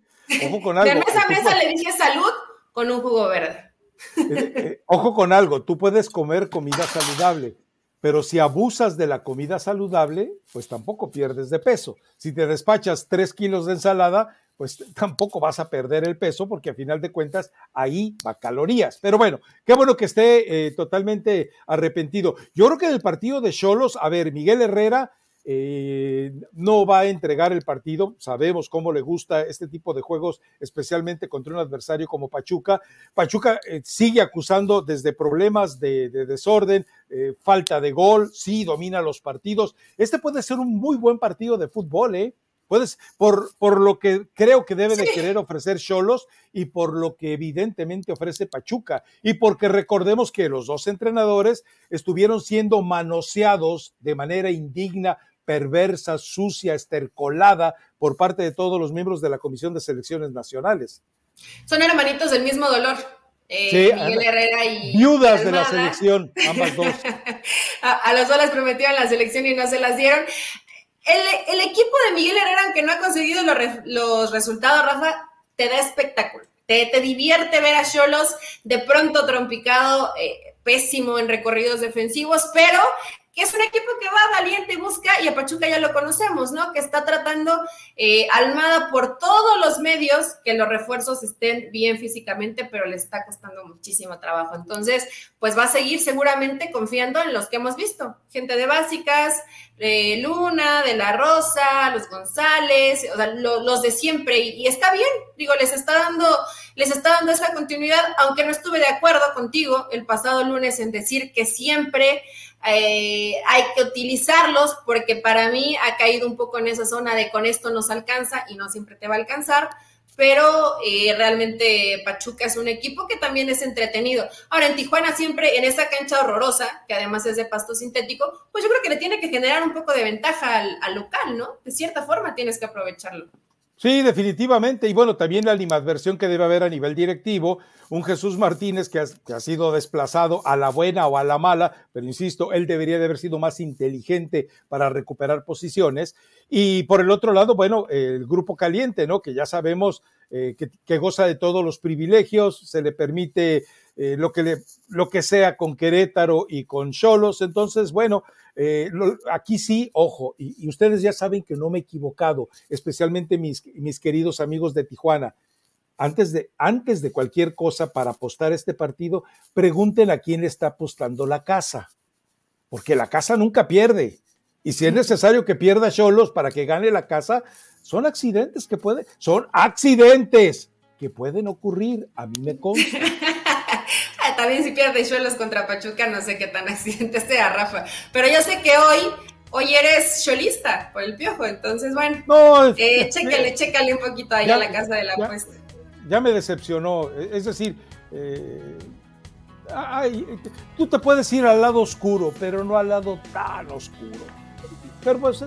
Ojo con algo. De mesa a mesa le dije salud con un jugo verde. Eh, eh, ojo con algo, tú puedes comer comida saludable, pero si abusas de la comida saludable, pues tampoco pierdes de peso. Si te despachas tres kilos de ensalada, pues tampoco vas a perder el peso porque a final de cuentas ahí va calorías. Pero bueno, qué bueno que esté eh, totalmente arrepentido. Yo creo que del partido de Cholos, a ver, Miguel Herrera eh, no va a entregar el partido. Sabemos cómo le gusta este tipo de juegos, especialmente contra un adversario como Pachuca. Pachuca eh, sigue acusando desde problemas de, desorden, eh, falta de gol, sí domina los partidos. Este puede ser un muy buen partido de fútbol, ¿eh? Puedes, por, por lo que creo que debe de querer ofrecer Cholos y por lo que evidentemente ofrece Pachuca. Y porque recordemos que los dos entrenadores estuvieron siendo manoseados de manera indigna perversa, sucia, estercolada por parte de todos los miembros de la Comisión de Selecciones Nacionales. Son hermanitos del mismo dolor. Eh, Miguel Herrera y. Viudas de la selección, ambas dos. a, las dos las prometieron la selección y no se las dieron. El, equipo de Miguel Herrera, aunque no ha conseguido los, resultados, Rafa, te da espectáculo. Te, te, divierte ver a Cholos de pronto trompicado, eh, pésimo en recorridos defensivos, pero que es un equipo que va valiente, busca, y a Pachuca ya lo conocemos, ¿no? Que está tratando eh, Almada por todos los medios que los refuerzos estén bien físicamente, pero le está costando muchísimo trabajo. Entonces, pues va a seguir seguramente confiando en los que hemos visto, gente de básicas, de Luna, de La Rosa, los González, o sea, los de siempre, y, y, está bien, digo, les está dando, les está dando esa continuidad, aunque no estuve de acuerdo contigo el pasado lunes en decir que siempre eh, hay que utilizarlos porque para mí ha caído un poco en esa zona de con esto nos alcanza y no siempre te va a alcanzar, pero eh, realmente Pachuca es un equipo que también es entretenido. Ahora, en Tijuana siempre, en esa cancha horrorosa, que además es de pasto sintético, pues yo creo que le tiene que generar un poco de ventaja al, al local, ¿no? De cierta forma tienes que aprovecharlo. Sí, definitivamente. Y bueno, también la animadversión que debe haber a nivel directivo. Un Jesús Martínez que ha, sido desplazado a la buena o a la mala, pero insisto, él debería de haber sido más inteligente para recuperar posiciones. Y por el otro lado, bueno, el grupo caliente, ¿no? Que ya sabemos eh, que, goza de todos los privilegios, se le permite eh, lo, que lo que sea con Querétaro y con Cholos. Entonces, bueno, eh, aquí sí, ojo, y, ustedes ya saben que no me he equivocado, especialmente mis, mis queridos amigos de Tijuana. Antes de, antes de cualquier cosa para apostar este partido, pregunten a quién está apostando la casa, porque la casa nunca pierde. Y si es necesario que pierda Cholos para que gane la casa, son accidentes que pueden, son accidentes que pueden ocurrir. A mí me consta. también si pierde Chuelos contra Pachuca, no sé qué tan accidente sea, Rafa. Pero yo sé que hoy, hoy eres cholista por el piojo, entonces bueno, no, eh, chécale, chécale un poquito ahí a la casa de la apuesta. Ya me decepcionó, es decir, eh, tú te puedes ir al lado oscuro, pero no al lado tan oscuro. Pero pues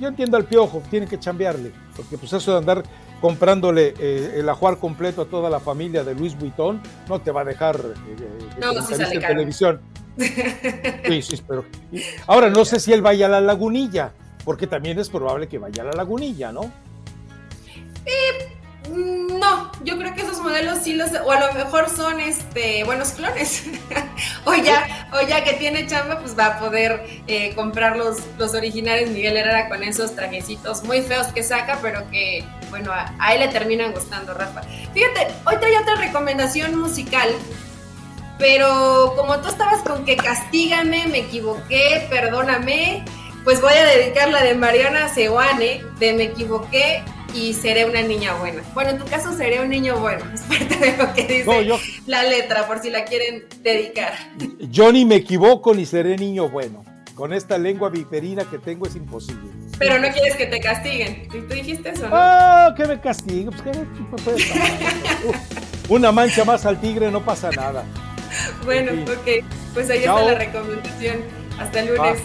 yo entiendo al piojo, tiene que chambearle, porque pues eso de andar comprándole eh, el ajuar completo a toda la familia de Luis Vuitton, no te va a dejar eh, eh en televisión. Sí, sí, pero ahora no sé si él vaya a la lagunilla, porque también es probable que vaya a la lagunilla, ¿no? Eh, no, yo creo que esos modelos sí los, o a lo mejor son este buenos clones. o ya, o ya que tiene chamba, pues va a poder eh, comprar los, los originales Miguel Herrera con esos trajecitos muy feos que saca, pero que, bueno, a, él le terminan gustando, Rafa. Fíjate, hoy traía otra recomendación musical, pero como tú estabas con que castígame, me equivoqué, perdóname, pues voy a dedicar la de Mariana Seoane, de Me equivoqué y seré una niña buena. Bueno, en tu caso seré un niño bueno, es parte de lo que dice la letra, por si la quieren dedicar. Yo ni me equivoco ni seré niño bueno. Con esta lengua viperina que tengo es imposible. Pero no quieres que te castiguen. ¿Tú dijiste eso, no? Ah, que me castiguen. Pues, una mancha más al tigre no pasa nada. Bueno, ok. Pues ahí está la recomendación. Hasta el lunes.